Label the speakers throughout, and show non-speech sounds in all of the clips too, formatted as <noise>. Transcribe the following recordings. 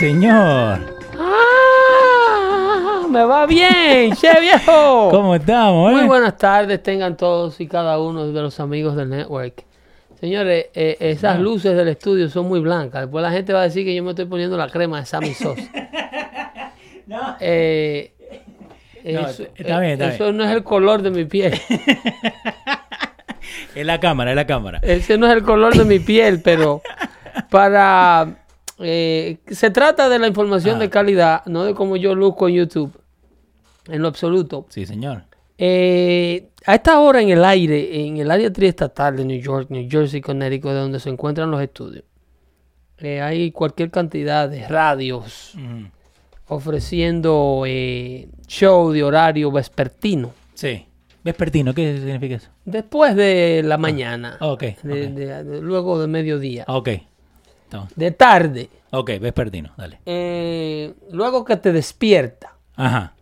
Speaker 1: Señor?
Speaker 2: ¡Ah! Me va bien, <laughs> che viejo.
Speaker 1: ¿Cómo estamos, eh?
Speaker 2: Muy buenas tardes tengan todos y cada uno de los amigos del network. Señores, eh, esas luces del estudio son muy blancas. Después la gente va a decir que yo me estoy poniendo la crema de Sammy Sosa. <laughs>
Speaker 1: No.
Speaker 2: Eh,
Speaker 1: No,
Speaker 2: eso,
Speaker 1: está bien, está
Speaker 2: eso
Speaker 1: bien.
Speaker 2: no es el color de mi piel. <laughs>
Speaker 1: Es la cámara, es la cámara.
Speaker 2: Ese no es el color de mi piel, pero para... eh, se trata de la información
Speaker 1: Ah.
Speaker 2: de calidad, no de cómo yo luzco en YouTube, en lo absoluto.
Speaker 1: Sí, señor.
Speaker 2: Eh, a esta hora en el aire, en el área triestatal de New York, New Jersey, Connecticut, de donde se encuentran los estudios, eh, hay cualquier cantidad de radios ofreciendo eh, show de horario vespertino,
Speaker 1: Sí. Vespertino, ¿qué significa eso?
Speaker 2: después de la mañana,
Speaker 1: Ok,
Speaker 2: de-
Speaker 1: ok.
Speaker 2: de- de- luego de mediodía,
Speaker 1: Ah, Ok.
Speaker 2: De tarde,
Speaker 1: Ok, vespertino, dale.
Speaker 2: eh, luego que te despierta.
Speaker 1: Ajá.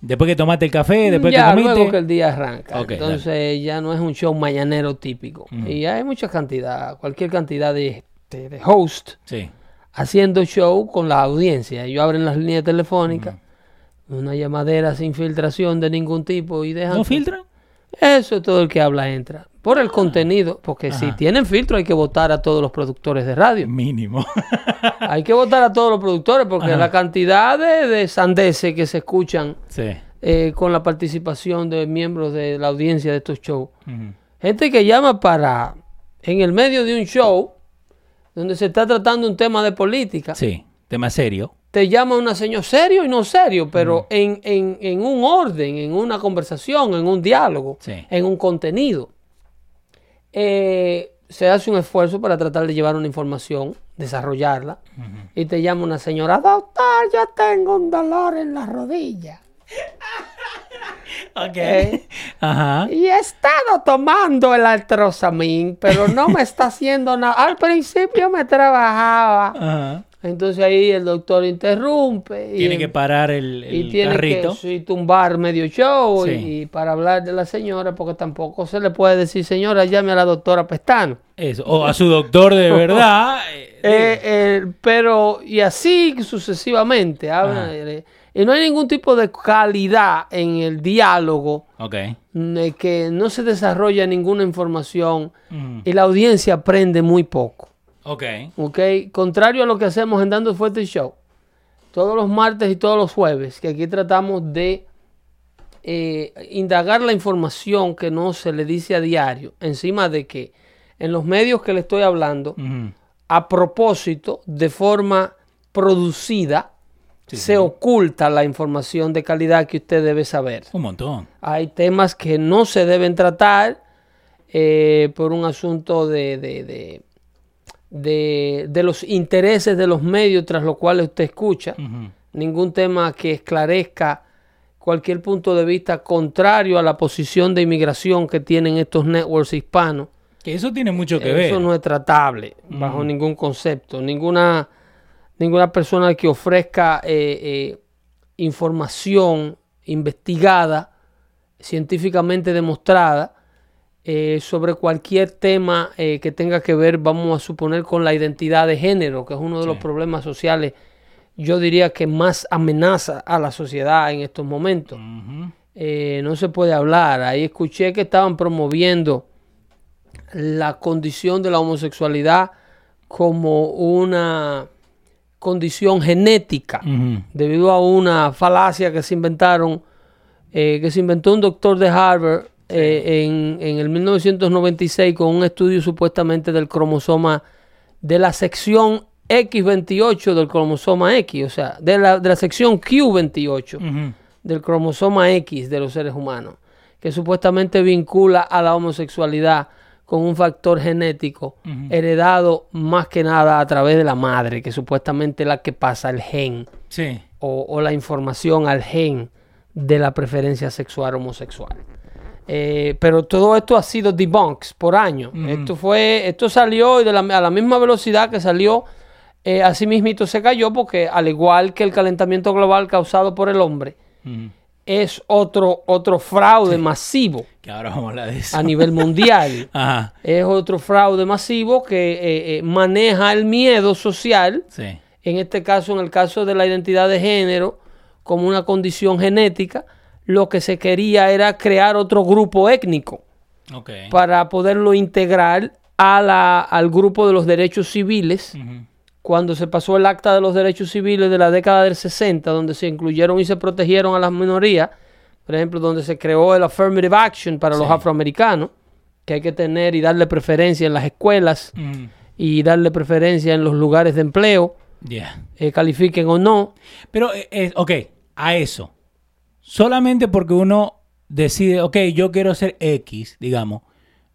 Speaker 1: Después que tomaste el café, después
Speaker 2: ya,
Speaker 1: que comiste.
Speaker 2: luego que el día arranca.
Speaker 1: Ok,
Speaker 2: Entonces ya no es un show mañanero típico.
Speaker 1: Ujú.
Speaker 2: Y hay mucha cantidad, cualquier cantidad de, de, de host
Speaker 1: Sí.
Speaker 2: haciendo show con la audiencia. Ellos abren las líneas telefónicas, una llamadera sin filtración de ningún tipo y dejan...
Speaker 1: ¿No filtran?
Speaker 2: Eso es todo el que habla entra. Por el contenido, porque si tienen filtro hay que votar a todos los productores de radio.
Speaker 1: Mínimo. <laughs>
Speaker 2: hay que votar a todos los productores porque
Speaker 1: Ajá.
Speaker 2: la cantidad de, de sandeces que se escuchan
Speaker 1: sí.
Speaker 2: eh, con la participación de miembros de la audiencia de estos shows. Gente que llama para, en el medio de un show, donde se está tratando un tema de política,
Speaker 1: Sí. Tema serio.
Speaker 2: te llama una señor serio y no serio, pero en, en- en un orden, en una conversación, en un diálogo,
Speaker 1: Sí.
Speaker 2: en un contenido. Eh, se hace un esfuerzo para tratar de llevar una información, desarrollarla, y te llama una señora, doctor, yo tengo un dolor en la rodilla. <laughs> <laughs>
Speaker 1: Ok.
Speaker 2: Eh,
Speaker 1: Ajá.
Speaker 2: Y he estado tomando el altrosamín, pero no me está <laughs> haciendo nada. Al principio me trabajaba.
Speaker 1: Ajá.
Speaker 2: Entonces ahí el doctor interrumpe. Y,
Speaker 1: Tiene que parar el,
Speaker 2: y
Speaker 1: el
Speaker 2: tiene
Speaker 1: carrito.
Speaker 2: que sí, tumbar medio show y-
Speaker 1: Sí.
Speaker 2: y, para hablar de la señora, porque tampoco se le puede decir, señora, llame a la doctora Pestano.
Speaker 1: Eso. O a su doctor de <laughs> verdad. eh,
Speaker 2: Eh, eh, pero, y así sucesivamente. habla, y no hay ningún tipo de calidad en el diálogo.
Speaker 1: ok.
Speaker 2: mm, eh, que no se desarrolla ninguna información
Speaker 1: Ujú.
Speaker 2: y la audiencia aprende muy poco.
Speaker 1: Ok.
Speaker 2: ¿ok? Contrario a lo que hacemos en Dando Fuerte Show, todos los martes y todos los jueves, que aquí tratamos de eh, indagar la información que no se le dice a diario, encima de que en los medios que le estoy hablando, a propósito, de forma producida,
Speaker 1: Sí,
Speaker 2: se
Speaker 1: sí.
Speaker 2: oculta la información de calidad que usted debe saber.
Speaker 1: Un montón.
Speaker 2: Hay temas que no se deben tratar eh, por un asunto de, de, de- de- los intereses de los medios tras los cuales usted escucha. Ningún tema que esclarezca cualquier punto de vista contrario a la posición de inmigración que tienen estos networks hispanos.
Speaker 1: Que eso tiene mucho que ver.
Speaker 2: Eso no es tratable bajo ningún concepto. Ninguna, ninguna persona que ofrezca eh, eh, información investigada, científicamente demostrada, eh, sobre cualquier tema que tenga que ver, vamos a suponer, con la identidad de género, que es uno de los problemas sociales, yo diría que más amenaza a la sociedad en estos momentos. No se puede hablar. Ahí escuché que estaban promoviendo la condición de la homosexualidad como una condición genética debido a una falacia que se inventaron, eh, que se inventó un doctor de Harvard eh, en, en el 1996 con un estudio supuestamente del cromosoma de la sección X28 del cromosoma X, o sea, de la, de la sección Q28
Speaker 1: Ujú.
Speaker 2: del cromosoma X de los seres humanos, que supuestamente vincula a la homosexualidad con un factor genético heredado más que nada a través de la madre, que supuestamente es la que pasa el gen
Speaker 1: Sí.
Speaker 2: o, o la información al gen de la preferencia sexual homosexual. Eh, pero todo esto ha sido debunks por año. Esto fue, esto salió y de la- a la misma velocidad que salió, eh, así mismito se cayó porque al igual que el calentamiento global causado por el hombre. Es otro, otro fraude masivo
Speaker 1: Que ahora vamos a hablar de eso.
Speaker 2: a nivel mundial. <laughs>
Speaker 1: Ajá.
Speaker 2: es otro fraude masivo que eh, eh, maneja el miedo social
Speaker 1: Sí.
Speaker 2: en este caso, en el caso de la identidad de género, como una condición genética, lo que se quería era crear otro grupo étnico para poderlo integrar a la- al grupo de los derechos civiles. Cuando se pasó el acta de los derechos civiles de la década del 60, donde se incluyeron y se protegieron a las minorías, por ejemplo, donde se creó el affirmative action para los afroamericanos, que hay que tener y darle preferencia en las escuelas
Speaker 1: Ujú.
Speaker 2: y darle preferencia en los lugares de empleo, eh, califiquen o no.
Speaker 1: Pero, eh, eh, ok, a eso. Solamente porque uno decide, ok, yo quiero ser X, digamos.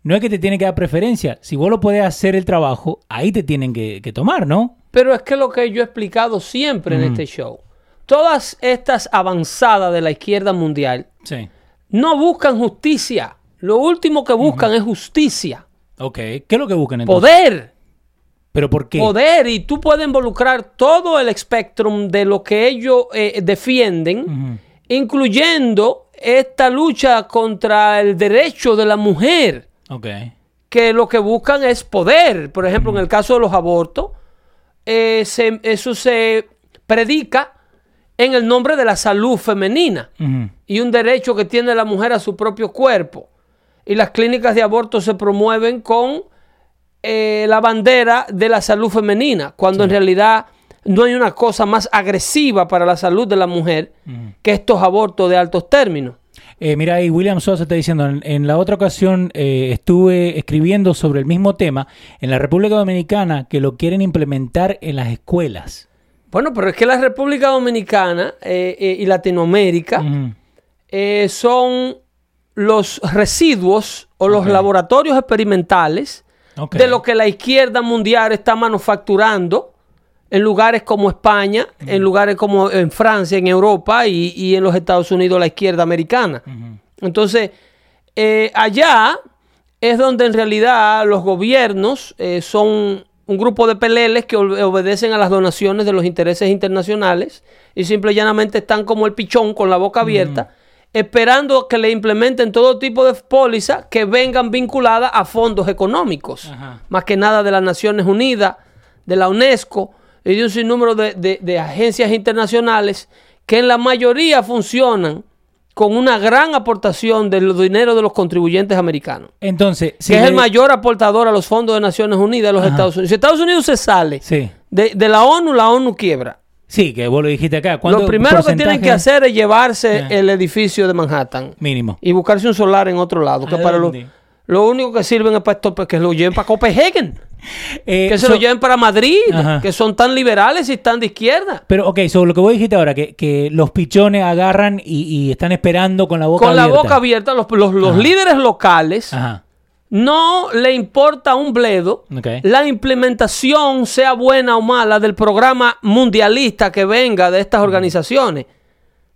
Speaker 1: No es que te tiene que dar preferencia. Si vos lo podés hacer el trabajo, ahí te tienen que, que tomar, ¿no?
Speaker 2: Pero es que lo que yo he explicado siempre en este show, todas estas avanzadas de la izquierda mundial
Speaker 1: Sí.
Speaker 2: no buscan justicia. Lo último que buscan es justicia,
Speaker 1: Ok. ¿Qué es lo que buscan entonces?
Speaker 2: poder,
Speaker 1: ¿Pero por qué?
Speaker 2: poder. Y tú puedes involucrar todo el espectro de lo que ellos eh, defienden, incluyendo esta lucha contra el derecho de la mujer. Que lo que buscan es poder. Por ejemplo, en el caso de los abortos, eh, se- eso se predica en el nombre de la salud femenina y un derecho que tiene la mujer a su propio cuerpo. Y las clínicas de aborto se promueven con eh, la bandera de la salud femenina, cuando en realidad no hay una cosa más agresiva para la salud de la mujer que estos abortos de altos términos.
Speaker 1: Eh, mira, ahí William Sosa está diciendo, en, en la otra ocasión eh, estuve escribiendo sobre el mismo tema en la República Dominicana que lo quieren implementar en las escuelas.
Speaker 2: Bueno, pero es que la República Dominicana eh, y Latinoamérica son los residuos o los laboratorios experimentales de lo que la izquierda mundial está manufacturando en lugares como España, en lugares como en Francia, en Europa y, y en los Estados Unidos la izquierda americana. Entonces, eh, allá es donde en realidad los gobiernos eh, son un grupo de peleles que ob- obedecen a las donaciones de los intereses internacionales y simple y llanamente están como el pichón con la boca abierta, esperando que le implementen todo tipo de pólizas que vengan vinculadas a fondos económicos, más que nada de las Naciones Unidas, de la UNESCO y de un sinnúmero de, de- de agencias internacionales que en la mayoría funcionan con una gran aportación del dinero de los contribuyentes americanos,
Speaker 1: Entonces, si
Speaker 2: que es el mayor aportador a los fondos de Naciones Unidas de los
Speaker 1: Ajá.
Speaker 2: Estados Unidos. Si Estados Unidos se sale
Speaker 1: Sí,
Speaker 2: de, de la ONU, la ONU quiebra.
Speaker 1: sí, que vos lo dijiste acá. ¿Cuánto
Speaker 2: Lo primero que tienen que
Speaker 1: porcentaje
Speaker 2: hacer es llevarse
Speaker 1: Eh.
Speaker 2: el edificio de Manhattan
Speaker 1: Mínimo.
Speaker 2: y buscarse un solar en otro lado. Que
Speaker 1: ¿A
Speaker 2: para? Lo único que sirven es para esto, que lo lleven para Copenhagen,
Speaker 1: Eh,
Speaker 2: que se
Speaker 1: so-
Speaker 2: lo lleven para Madrid,
Speaker 1: Ajá.
Speaker 2: que son tan liberales y tan de izquierda.
Speaker 1: Pero, ok, sobre lo que vos dijiste ahora, que, que los pichones agarran y, y están esperando con la boca
Speaker 2: Con la
Speaker 1: abierta.
Speaker 2: boca abierta, los, los- los líderes locales
Speaker 1: Ajá.
Speaker 2: no le importa un bledo la implementación, sea buena o mala, del programa mundialista que venga de estas organizaciones,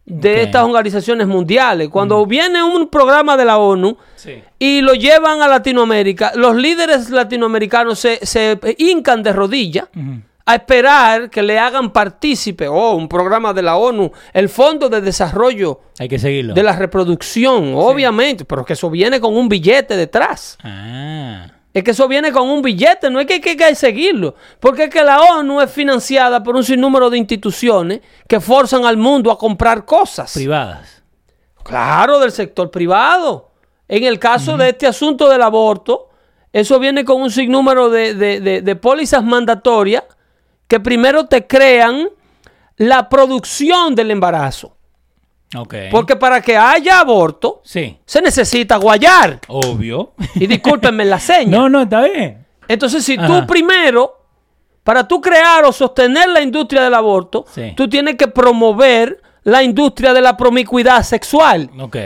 Speaker 2: de estas organizaciones mundiales. Cuando viene un programa de la ONU
Speaker 1: Sí.
Speaker 2: y lo llevan a Latinoamérica, los líderes latinoamericanos se, se hincan de rodillas a esperar que le hagan partícipe, oh, un programa de la ONU, el Fondo de Desarrollo
Speaker 1: Hay que seguirlo.
Speaker 2: de la Reproducción, obviamente, pero que eso viene con un billete detrás.
Speaker 1: Ah.
Speaker 2: Es que eso viene con un billete, no es que hay que, que hay que seguirlo. Porque es que la ONU es financiada por un sinnúmero de instituciones que forzan al mundo a comprar cosas.
Speaker 1: Privadas.
Speaker 2: Claro, del sector privado. En el caso de este asunto del aborto, eso viene con un sinnúmero de, de- de- de pólizas mandatorias que primero te crean la producción del embarazo. Porque para que haya aborto,
Speaker 1: Sí,
Speaker 2: se necesita guayar.
Speaker 1: obvio.
Speaker 2: Y discúlpenme la <laughs> seña.
Speaker 1: no, no, está bien.
Speaker 2: Entonces, si
Speaker 1: Ajá.
Speaker 2: tú primero, para tú crear o sostener la industria del aborto,
Speaker 1: Sí.
Speaker 2: tú tienes que promover la industria de la promiscuidad sexual.
Speaker 1: Ok.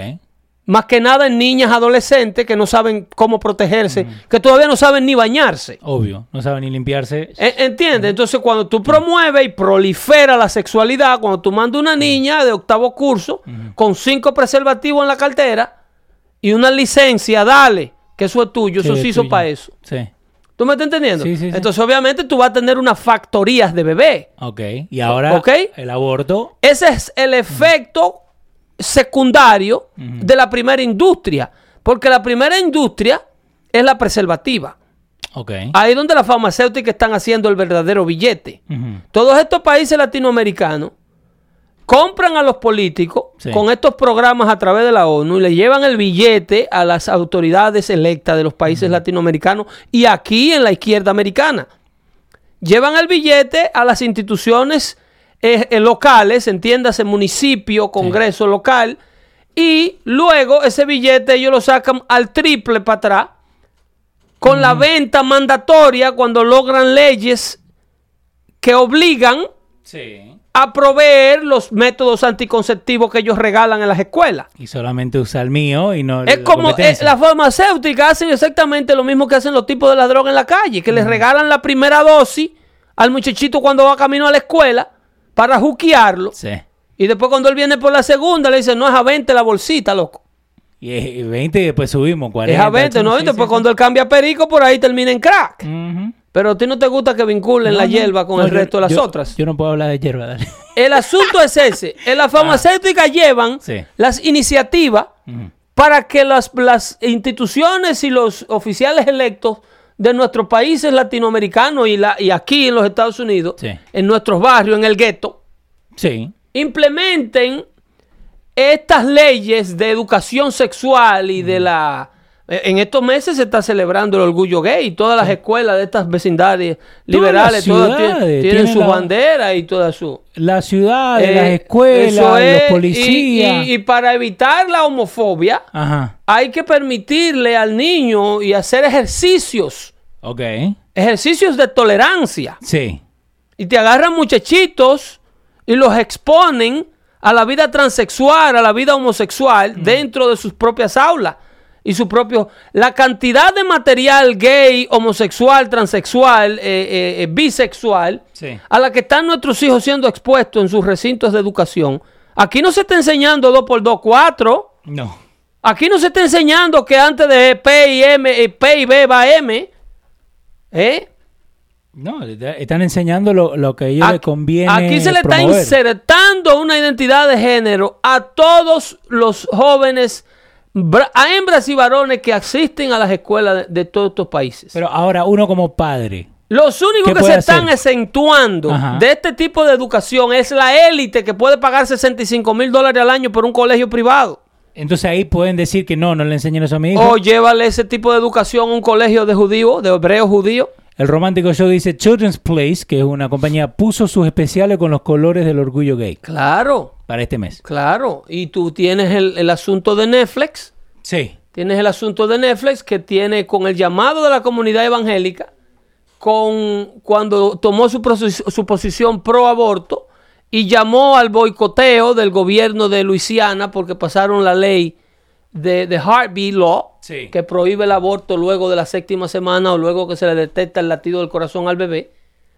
Speaker 2: Más que nada en niñas adolescentes que no saben cómo protegerse, que todavía no saben ni bañarse.
Speaker 1: Obvio. No sabe ni limpiarse.
Speaker 2: E- ¿Entiendes? Entonces, cuando tú promueves y prolifera la sexualidad, cuando tú mandas una niña de octavo curso con cinco preservativos en la cartera y una licencia, dale, que eso es tuyo, eso se hizo
Speaker 1: tuyo.
Speaker 2: para eso.
Speaker 1: Sí.
Speaker 2: ¿Tú me estás entendiendo?
Speaker 1: Sí, sí, sí.
Speaker 2: Entonces, obviamente, tú vas a tener unas factorías de bebé.
Speaker 1: Ok. Y ahora
Speaker 2: Ok.
Speaker 1: el aborto.
Speaker 2: Ese es el efecto secundario de la primera industria. Porque la primera industria es la preservativa.
Speaker 1: Ok.
Speaker 2: Ahí es donde las farmacéuticas están haciendo el verdadero billete. Todos estos países latinoamericanos compran a los políticos
Speaker 1: Sí.
Speaker 2: con estos programas a través de la ONU y le llevan el billete a las autoridades electas de los países latinoamericanos y aquí en la izquierda americana. Llevan el billete a las instituciones eh, eh, locales, entiéndase, municipio, congreso local, y luego ese billete ellos lo sacan al triple para atrás con la venta mandatoria cuando logran leyes que obligan
Speaker 1: Sí.
Speaker 2: a proveer los métodos anticonceptivos que ellos regalan en las escuelas.
Speaker 1: Y solamente usa el mío y no
Speaker 2: Es
Speaker 1: la
Speaker 2: como eh,
Speaker 1: competencia.
Speaker 2: las farmacéuticas hacen exactamente lo mismo que hacen los tipos de la droga en la calle, que les regalan la primera dosis al muchachito cuando va camino a la escuela para juquearlo.
Speaker 1: Sí.
Speaker 2: Y después cuando él viene por la segunda le dicen, no es a 20 la bolsita, loco.
Speaker 1: Y es 20 y después subimos 40.
Speaker 2: Es a 20, ¿no? Y después
Speaker 1: sí,
Speaker 2: cuando él cambia perico, por ahí termina en crack. Pero a ti no te gusta que vinculen
Speaker 1: No,
Speaker 2: la hierba con
Speaker 1: No,
Speaker 2: el resto de las
Speaker 1: yo-
Speaker 2: otras.
Speaker 1: Yo no puedo hablar de hierba, dale.
Speaker 2: El asunto es ese. En la <laughs> farmacéutica llevan
Speaker 1: Ah. Sí.
Speaker 2: las iniciativas para que las, las instituciones y los oficiales electos de nuestros países latinoamericanos y, la, y aquí en los Estados Unidos,
Speaker 1: Sí.
Speaker 2: en nuestros barrios, en el gueto,
Speaker 1: Sí.
Speaker 2: implementen estas leyes de educación sexual y de la... En estos meses se está celebrando el orgullo gay. Todas las escuelas de estas vecindades liberales
Speaker 1: las
Speaker 2: todas tienen, tienen su
Speaker 1: la-
Speaker 2: bandera y toda su...
Speaker 1: La ciudad,
Speaker 2: Eh,
Speaker 1: las escuelas, los
Speaker 2: y-
Speaker 1: policías.
Speaker 2: Y, y para evitar la homofobia,
Speaker 1: Ajá.
Speaker 2: hay que permitirle al niño y hacer ejercicios,
Speaker 1: Ok.
Speaker 2: ejercicios de tolerancia.
Speaker 1: Sí.
Speaker 2: Y te agarran muchachitos y los exponen a la vida transexual, a la vida homosexual, dentro de sus propias aulas. Y su propio. La cantidad de material gay, homosexual, transexual, eh, eh, eh, bisexual,
Speaker 1: Sí.
Speaker 2: a la que están nuestros hijos siendo expuestos en sus recintos de educación. Aquí no se está enseñando 2x2, 4.
Speaker 1: No.
Speaker 2: Aquí no se está enseñando que antes de P y M, P y B va M. ¿Eh?
Speaker 1: No, está- están enseñando lo, lo que a ellos les conviene.
Speaker 2: Aquí se le está insertando una identidad de género a todos los jóvenes, a hembras y varones que asisten a las escuelas de, de todos estos países.
Speaker 1: Pero ahora uno como padre.
Speaker 2: los únicos
Speaker 1: ¿qué
Speaker 2: que se están exentuando
Speaker 1: Ajá.
Speaker 2: de este tipo de educación es la élite que puede pagar 65 mil dólares al año por un colegio privado.
Speaker 1: Entonces ahí pueden decir que no, no le enseñen eso a mi hijo.
Speaker 2: O llévale ese tipo de educación a un colegio de judíos, de hebreos judíos.
Speaker 1: El romántico show dice Children's Place, que es una compañía, puso sus especiales con los colores del orgullo gay
Speaker 2: Claro,
Speaker 1: para este mes.
Speaker 2: claro. Y tú tienes el, el asunto de Netflix.
Speaker 1: Sí.
Speaker 2: Tienes el asunto de Netflix que tiene con el llamado de la comunidad evangélica, con cuando tomó su, su posición pro aborto y llamó al boicoteo del gobierno de Luisiana porque pasaron la ley de, de Heartbeat Law
Speaker 1: Sí.
Speaker 2: que prohíbe el aborto luego de la séptima semana o luego que se le detecta el latido del corazón al bebé.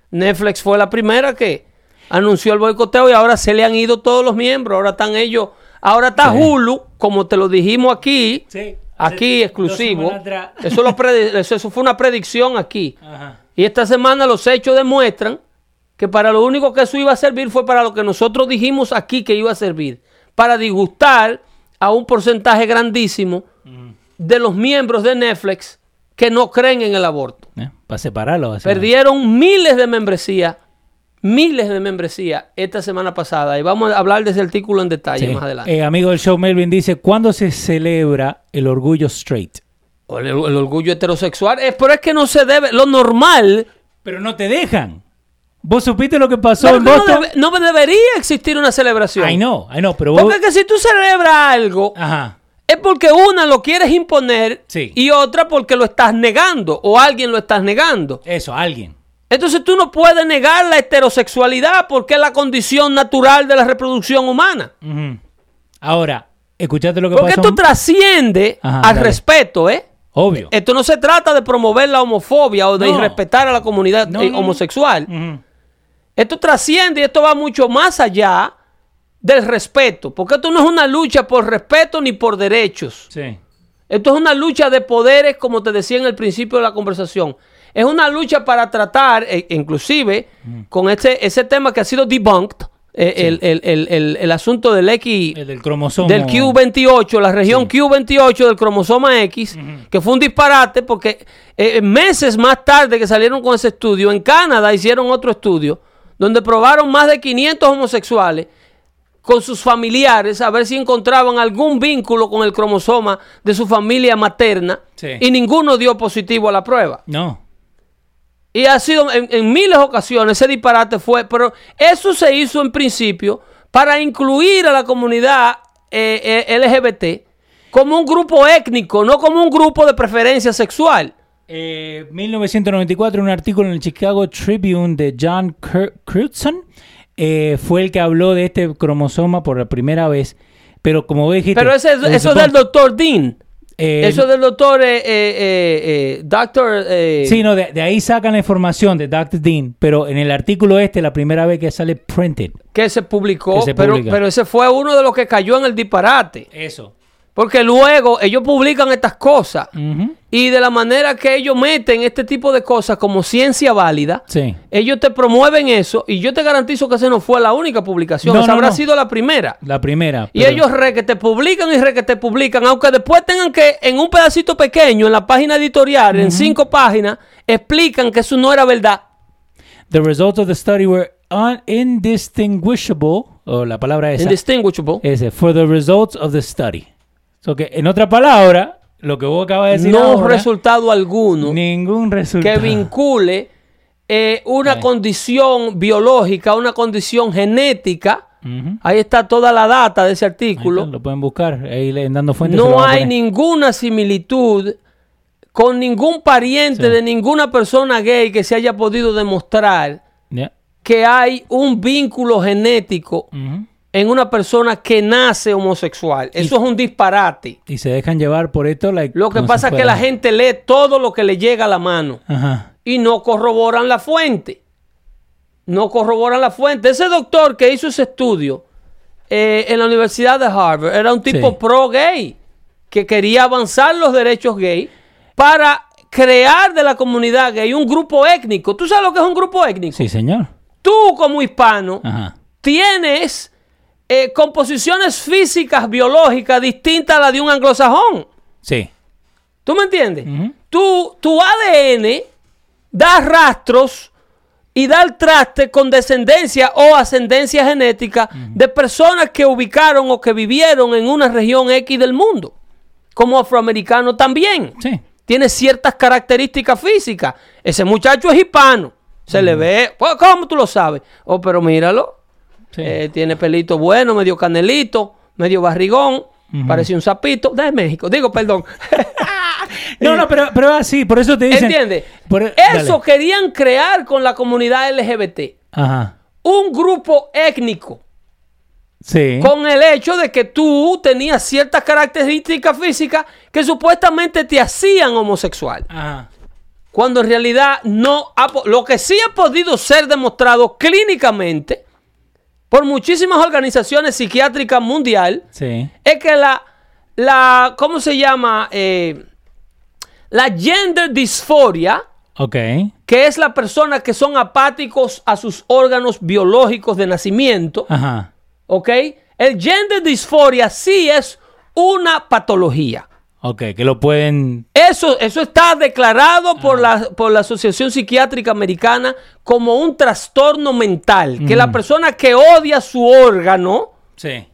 Speaker 2: Netflix fue la primera que anunció el boicoteo y ahora se le han ido todos los miembros. Ahora están ellos. Ahora está
Speaker 1: Sí.
Speaker 2: Hulu, como te lo dijimos aquí.
Speaker 1: Sí.
Speaker 2: Aquí exclusivo. Eso, lo predi- eso eso fue una predicción aquí.
Speaker 1: Ajá.
Speaker 2: Y esta semana los hechos demuestran que para lo único que eso iba a servir fue para lo que nosotros dijimos aquí que iba a servir. Para disgustar a un porcentaje grandísimo de los miembros de Netflix que no creen en el aborto.
Speaker 1: Eh, para separarlo.
Speaker 2: Perdieron miles de membresías, miles de membresías esta semana pasada. Y vamos a hablar de ese artículo en detalle
Speaker 1: Sí.
Speaker 2: más adelante.
Speaker 1: Eh, amigo del show, Melvin dice, ¿cuándo se celebra el orgullo straight?
Speaker 2: O el, el orgullo heterosexual. Es, pero es que no se debe. Lo normal
Speaker 1: Pero no te dejan. ¿Vos supiste lo que pasó
Speaker 2: Pero
Speaker 1: en
Speaker 2: no,
Speaker 1: Boston?
Speaker 2: debe- no debería existir una celebración.
Speaker 1: Ay, no, ay, no, pero vos...
Speaker 2: Porque que si tú celebras algo,
Speaker 1: Ajá,
Speaker 2: es porque una lo quieres imponer
Speaker 1: Sí.
Speaker 2: y otra porque lo estás negando o alguien lo estás negando.
Speaker 1: eso, alguien.
Speaker 2: Entonces tú no puedes negar la heterosexualidad porque es la condición natural de la reproducción humana.
Speaker 1: Ahora, escuchate lo que
Speaker 2: Porque
Speaker 1: pasó.
Speaker 2: esto trasciende
Speaker 1: Ajá,
Speaker 2: al
Speaker 1: dale.
Speaker 2: respeto, ¿eh?
Speaker 1: Obvio.
Speaker 2: Esto no se trata de promover la homofobia o de
Speaker 1: No.
Speaker 2: irrespetar a la comunidad
Speaker 1: No,
Speaker 2: eh,
Speaker 1: no,
Speaker 2: homosexual. Esto trasciende y esto va mucho más allá del respeto. Porque esto no es una lucha por respeto ni por derechos.
Speaker 1: Sí.
Speaker 2: Esto es una lucha de poderes, como te decía en el principio de la conversación. Es una lucha para tratar, e- inclusive, con este, ese tema que ha sido debunked, eh, el, el- el- el- el asunto del X,
Speaker 1: El del cromosoma.
Speaker 2: del Q28, la región Q28 del cromosoma X, que fue un disparate porque eh, meses más tarde que salieron con ese estudio, en Canadá hicieron otro estudio donde probaron más de 500 homosexuales con sus familiares a ver si encontraban algún vínculo con el cromosoma de su familia materna
Speaker 1: Sí.
Speaker 2: y ninguno dio positivo a la prueba.
Speaker 1: No.
Speaker 2: Y ha sido en, en miles de ocasiones ese disparate fue, pero eso se hizo en principio para incluir a la comunidad eh, eh, LGBT como un grupo étnico, no como un grupo de preferencia sexual.
Speaker 1: Eh, 1994, un artículo en el Chicago Tribune de John Crutzen eh, fue el que habló de este cromosoma por la primera vez. Pero como dijiste.
Speaker 2: Pero ese, eso es del doctor Dean.
Speaker 1: Eh,
Speaker 2: eso es del doctor, eh, eh, eh, eh, doctor... eh,
Speaker 1: Sí, no, de, de ahí sacan la información de Dr. Dean. Pero en el artículo este, la primera vez que sale printed.
Speaker 2: que se publicó,
Speaker 1: Que se
Speaker 2: pero, pero ese fue uno de los que cayó en el disparate.
Speaker 1: Eso.
Speaker 2: Porque luego ellos publican estas cosas y de la manera que ellos meten este tipo de cosas como ciencia válida,
Speaker 1: Sí.
Speaker 2: ellos te promueven eso y yo te garantizo que esa no fue la única publicación,
Speaker 1: No,
Speaker 2: esa
Speaker 1: no,
Speaker 2: habrá
Speaker 1: no.
Speaker 2: sido la primera.
Speaker 1: La primera.
Speaker 2: Y
Speaker 1: pero-
Speaker 2: ellos re que te publican y re que te publican, aunque después tengan que en un pedacito pequeño, en la página editorial, en cinco páginas, explican que eso no era verdad.
Speaker 1: The results of the study were indistinguishable. O la palabra esa.
Speaker 2: Indistinguishable.
Speaker 1: Ese, for the results of the study. So que, en otra palabra, lo que vos acabas de decir
Speaker 2: no
Speaker 1: ahora,
Speaker 2: resultado alguno
Speaker 1: ningún resultado.
Speaker 2: que vincule eh, una condición biológica, una condición genética. Ahí está toda la data de ese artículo.
Speaker 1: está, lo pueden buscar. Ahí le- dando fuentes.
Speaker 2: No hay ninguna similitud con ningún pariente
Speaker 1: Sí.
Speaker 2: de ninguna persona gay que se haya podido demostrar que hay un vínculo genético
Speaker 1: Ujú.
Speaker 2: En una persona que nace homosexual. Eso es un disparate.
Speaker 1: Y se dejan llevar por esto. like,
Speaker 2: Lo que pasa es que la gente lee todo lo que le llega a la mano
Speaker 1: Ajá.
Speaker 2: y no corroboran la fuente. No corroboran la fuente. Ese doctor que hizo ese estudio eh, en la Universidad de Harvard era un tipo
Speaker 1: Sí.
Speaker 2: pro gay que quería avanzar los derechos gay para crear de la comunidad gay un grupo étnico. ¿Tú sabes lo que es un grupo étnico?
Speaker 1: Sí, señor.
Speaker 2: Tú como hispano
Speaker 1: Ajá.
Speaker 2: tienes eh, composiciones físicas, biológicas distintas a la de un anglosajón.
Speaker 1: Sí.
Speaker 2: ¿Tú me entiendes? Tú- tu ADN da rastros y da el traste con descendencia o ascendencia genética de personas que ubicaron o que vivieron en una región X del mundo. Como afroamericano también.
Speaker 1: Sí.
Speaker 2: Tiene ciertas características físicas. Ese muchacho es hispano. Se le ve. Pues, ¿Cómo tú lo sabes? Oh, pero míralo.
Speaker 1: Sí.
Speaker 2: Eh, tiene pelito bueno, medio canelito, medio barrigón. Parece un sapito de México. Digo, perdón. <laughs>
Speaker 1: no, no, pero, pero es así. Por eso te dicen.
Speaker 2: ¿Entiendes?
Speaker 1: por-
Speaker 2: Eso
Speaker 1: dale.
Speaker 2: querían crear con la comunidad LGBT.
Speaker 1: Ajá.
Speaker 2: Un grupo étnico.
Speaker 1: Sí.
Speaker 2: Con el hecho de que tú tenías ciertas características físicas que supuestamente te hacían homosexual.
Speaker 1: Ajá.
Speaker 2: Cuando en realidad no ha Lo que sí ha podido ser demostrado clínicamente por muchísimas organizaciones psiquiátricas mundial
Speaker 1: Sí.
Speaker 2: es que la, la ¿cómo se llama? Eh, la gender dysphoria, que es la persona que son apáticos a sus órganos biológicos de nacimiento,
Speaker 1: Ajá.
Speaker 2: ¿ok? El gender dysphoria sí es una patología.
Speaker 1: Ok, que lo pueden.
Speaker 2: Eso, eso está declarado por, la, por la Asociación Psiquiátrica Americana como un trastorno mental, que la persona que odia su órgano,
Speaker 1: Sí.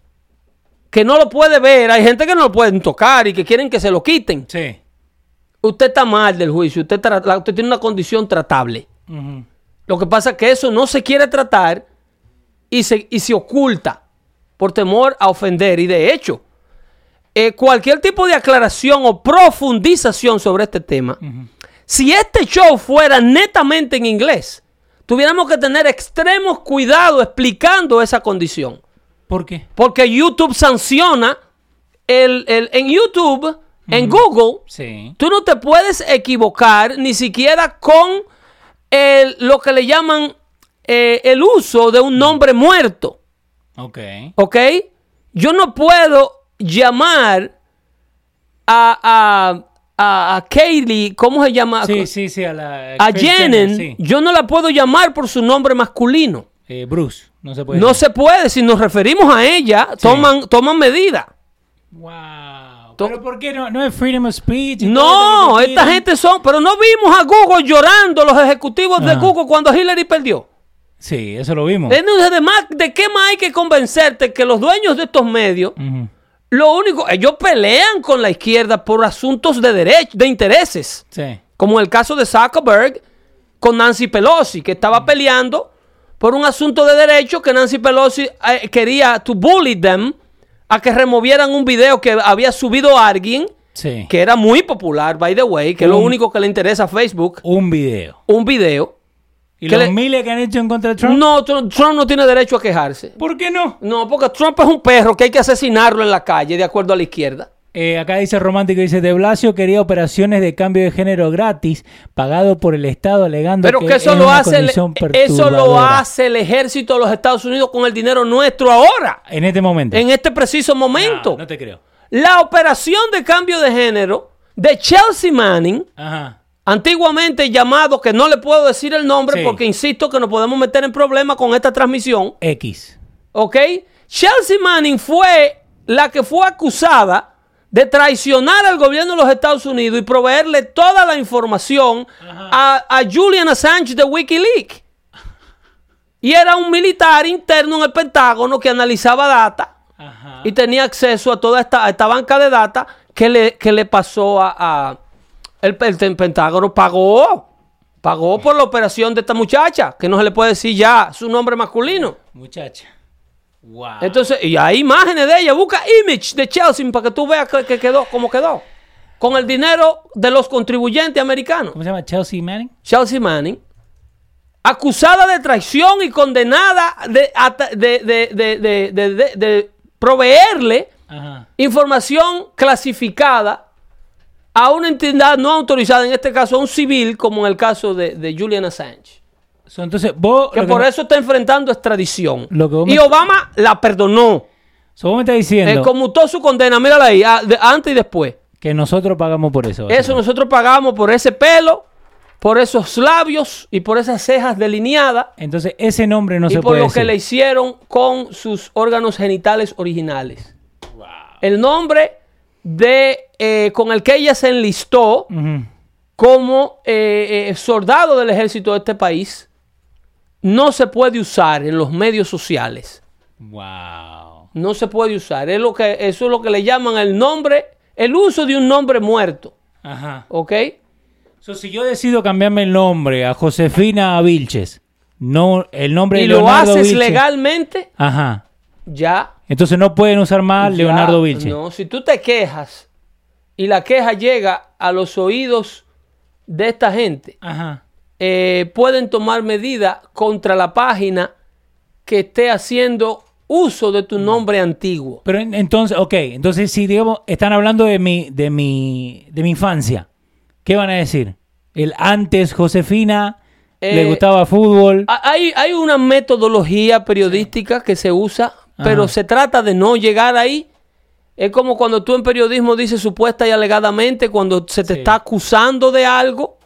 Speaker 2: que no lo puede ver, hay gente que no lo pueden tocar y que quieren que se lo quiten.
Speaker 1: Sí.
Speaker 2: Usted está mal del juicio, usted, usted tiene una condición tratable. Lo que pasa es que eso no se quiere tratar y se, y se oculta por temor a ofender. Y de hecho, eh, cualquier tipo de aclaración o profundización sobre este tema, si este show fuera netamente en inglés, tuviéramos que tener extremos cuidados explicando esa condición.
Speaker 1: ¿Por qué?
Speaker 2: Porque YouTube sanciona el, el- en YouTube, en Google,
Speaker 1: Sí.
Speaker 2: tú no te puedes equivocar ni siquiera con el- lo que le llaman eh, el uso de un nombre muerto.
Speaker 1: Ok.
Speaker 2: ¿Ok? Yo no puedo llamar a, a, a, Kaylee, ¿cómo se llama?
Speaker 1: Sí, sí, sí, a la...
Speaker 2: a
Speaker 1: Jenner, sí.
Speaker 2: yo no la puedo llamar por su nombre masculino.
Speaker 1: Eh, Bruce, no se puede
Speaker 2: No se puede, si nos referimos a ella, toman, toman medidas.
Speaker 1: Wow.
Speaker 2: To-
Speaker 1: ¿Pero por qué no? ¿No es freedom of speech?
Speaker 2: No, esta gente son, pero no vimos a Google llorando los ejecutivos de
Speaker 1: Ajá.
Speaker 2: Google cuando Hillary perdió.
Speaker 1: Sí, eso lo vimos.
Speaker 2: Entonces, además, ¿de qué más hay que convencerte que los dueños de estos medios. Lo único, ellos pelean con la izquierda por asuntos de derecho, de intereses,
Speaker 1: Sí.
Speaker 2: como el caso de Zuckerberg con Nancy Pelosi, que estaba peleando por un asunto de derecho que Nancy Pelosi eh, quería to bully them a que removieran un video que había subido alguien
Speaker 1: Sí.
Speaker 2: que era muy popular, by the way, que es lo único que le interesa a Facebook,
Speaker 1: Un video.
Speaker 2: un video.
Speaker 1: ¿Y
Speaker 2: ¿Qué
Speaker 1: los
Speaker 2: le-
Speaker 1: miles que han hecho en contra de Trump?
Speaker 2: No, Trump, Trump no tiene derecho a quejarse.
Speaker 1: ¿Por qué no?
Speaker 2: No, porque Trump es un perro que hay que asesinarlo en la calle, de acuerdo a la izquierda.
Speaker 1: Eh, acá dice Romántico, dice, De Blasio quería operaciones de cambio de género gratis, pagado por el Estado, alegando
Speaker 2: Pero
Speaker 1: que,
Speaker 2: que eso
Speaker 1: es
Speaker 2: lo hace el,
Speaker 1: condición
Speaker 2: eso lo hace el ejército de los Estados Unidos con el dinero nuestro ahora,
Speaker 1: En este momento.
Speaker 2: en este preciso momento.
Speaker 1: No, no te creo.
Speaker 2: La operación de cambio de género de Chelsea Manning,
Speaker 1: Ajá.
Speaker 2: Antiguamente llamado, que no le puedo decir el nombre
Speaker 1: Sí.
Speaker 2: porque insisto que nos podemos meter en problemas con esta transmisión.
Speaker 1: X.
Speaker 2: ¿Ok? Chelsea Manning fue la que fue acusada de traicionar al gobierno de los Estados Unidos y proveerle toda la información a, a Julian Assange de Wikileaks. Y era un militar interno en el Pentágono que analizaba data
Speaker 1: Ajá.
Speaker 2: y tenía acceso a toda esta, a esta banca de data que le, que le pasó a, a- el, el Pentágono pagó pagó por la operación de esta muchacha que no se le puede decir ya su nombre masculino
Speaker 1: Muchacha. Wow.
Speaker 2: entonces y hay imágenes de ella busca image de Chelsea para que tú veas que, que quedó cómo quedó con el dinero de los contribuyentes americanos
Speaker 1: ¿Cómo se llama? Chelsea Manning.
Speaker 2: Chelsea Manning, acusada de traición y condenada de, de- de- de- de- de- de- de proveerle
Speaker 1: Ajá.
Speaker 2: información clasificada a una entidad no autorizada, en este caso a un civil, como en el caso de, de Julian Assange.
Speaker 1: So, entonces, vos...
Speaker 2: Que por
Speaker 1: me-
Speaker 2: eso está enfrentando extradición.
Speaker 1: Lo que vos
Speaker 2: y
Speaker 1: me-
Speaker 2: Obama la perdonó.
Speaker 1: so, vos me estás
Speaker 2: Eh,
Speaker 1: diciendo
Speaker 2: conmutó su condena, mírala ahí, a- de- antes y después.
Speaker 1: que nosotros pagamos por eso.
Speaker 2: Eso nosotros pagamos por ese pelo, por esos labios y por esas cejas delineadas.
Speaker 1: Entonces, ese nombre no
Speaker 2: y
Speaker 1: se
Speaker 2: por
Speaker 1: puede
Speaker 2: lo que le hicieron con sus órganos genitales originales. El nombre de eh, con el que ella se enlistó como eh, eh, soldado del ejército de este país no se puede usar en los medios sociales.
Speaker 1: Wow.
Speaker 2: No se puede usar. Es lo que, eso es lo que le llaman el nombre, el uso de un nombre muerto.
Speaker 1: Ajá.
Speaker 2: ¿Ok?
Speaker 1: So, si yo decido cambiarme el nombre a Josefina Vilches, no el nombre
Speaker 2: Y
Speaker 1: de
Speaker 2: lo haces
Speaker 1: Vilches.
Speaker 2: legalmente,
Speaker 1: Ajá.
Speaker 2: ya
Speaker 1: Entonces no pueden usar más
Speaker 2: Ya,
Speaker 1: Leonardo Vilches.
Speaker 2: No, si tú te quejas y la queja llega a los oídos de esta gente,
Speaker 1: Ajá.
Speaker 2: eh, pueden tomar medidas contra la página que esté haciendo uso de tu nombre antiguo.
Speaker 1: Pero en- entonces, ok, entonces si digamos, están hablando de mi, de mi, de mi infancia, ¿qué van a decir? El antes Josefina, le
Speaker 2: Eh,
Speaker 1: gustaba fútbol.
Speaker 2: Ha- Hay, hay una metodología periodística que se usa, pero
Speaker 1: Ajá.
Speaker 2: se trata de no llegar ahí. Es como cuando tú en periodismo dices supuesta y alegadamente, cuando se te
Speaker 1: Sí.
Speaker 2: está acusando de algo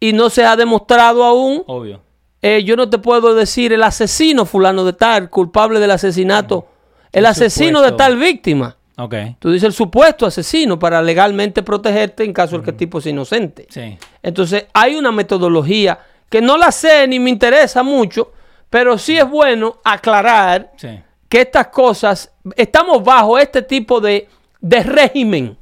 Speaker 2: y no se ha demostrado aún.
Speaker 1: Obvio.
Speaker 2: Eh, yo no te puedo decir el asesino fulano de tal, culpable del asesinato, el,
Speaker 1: El
Speaker 2: asesino de tal víctima.
Speaker 1: Ok.
Speaker 2: Tú dices el supuesto asesino para legalmente protegerte en caso de que el tipo sea inocente.
Speaker 1: Sí.
Speaker 2: Entonces hay una metodología que no la sé ni me interesa mucho, pero sí es bueno aclarar
Speaker 1: Sí.
Speaker 2: Que estas cosas, estamos bajo este tipo de, de régimen,